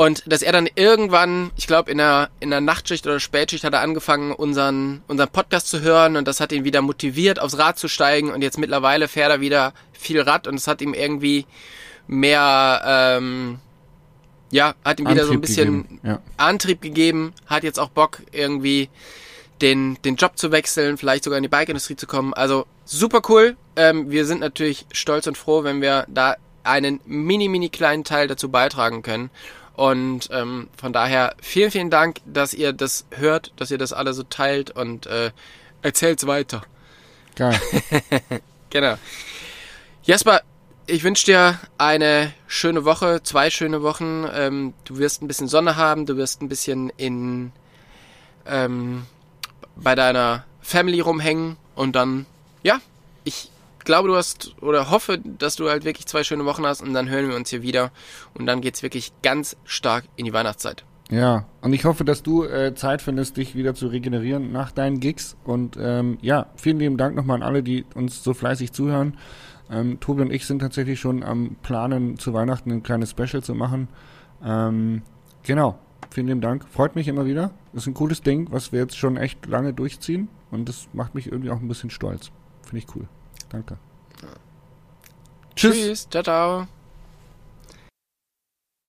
Und dass er dann irgendwann, ich glaube in der, in der Nachtschicht oder Spätschicht hat er angefangen, unseren, unseren Podcast zu hören und das hat ihn wieder motiviert, aufs Rad zu steigen und jetzt mittlerweile fährt er wieder viel Rad und es hat ihm irgendwie mehr, ähm, ja, hat ihm wieder so ein Antrieb bisschen gegeben. Ja. Antrieb gegeben, hat jetzt auch Bock irgendwie den, den Job zu wechseln, vielleicht sogar in die Bike-Industrie zu kommen. Also super cool. Ähm, wir sind natürlich stolz und froh, wenn wir da einen mini, mini kleinen Teil dazu beitragen können. Und ähm, von daher vielen, vielen Dank, dass ihr das hört, dass ihr das alle so teilt und äh, erzählt's weiter. Geil. Genau. Jasper, ich wünsche dir eine schöne Woche, zwei schöne Wochen. Ähm, du wirst ein bisschen Sonne haben, du wirst ein bisschen in ähm, bei deiner Family rumhängen und dann, ja, ich glaube, du hast oder hoffe, dass du halt wirklich zwei schöne Wochen hast und dann hören wir uns hier wieder und dann geht's wirklich ganz stark in die Weihnachtszeit. Ja, und ich hoffe, dass du äh, Zeit findest, dich wieder zu regenerieren nach deinen Gigs. Und ähm, ja, vielen lieben Dank nochmal an alle, die uns so fleißig zuhören. Ähm, Tobi und ich sind tatsächlich schon am Planen, zu Weihnachten ein kleines Special zu machen. Ähm, genau, vielen lieben Dank. Freut mich immer wieder. Ist ein cooles Ding, was wir jetzt schon echt lange durchziehen. Und das macht mich irgendwie auch ein bisschen stolz. Finde ich cool. Danke. Tschüss. Tschüss, ciao, ciao.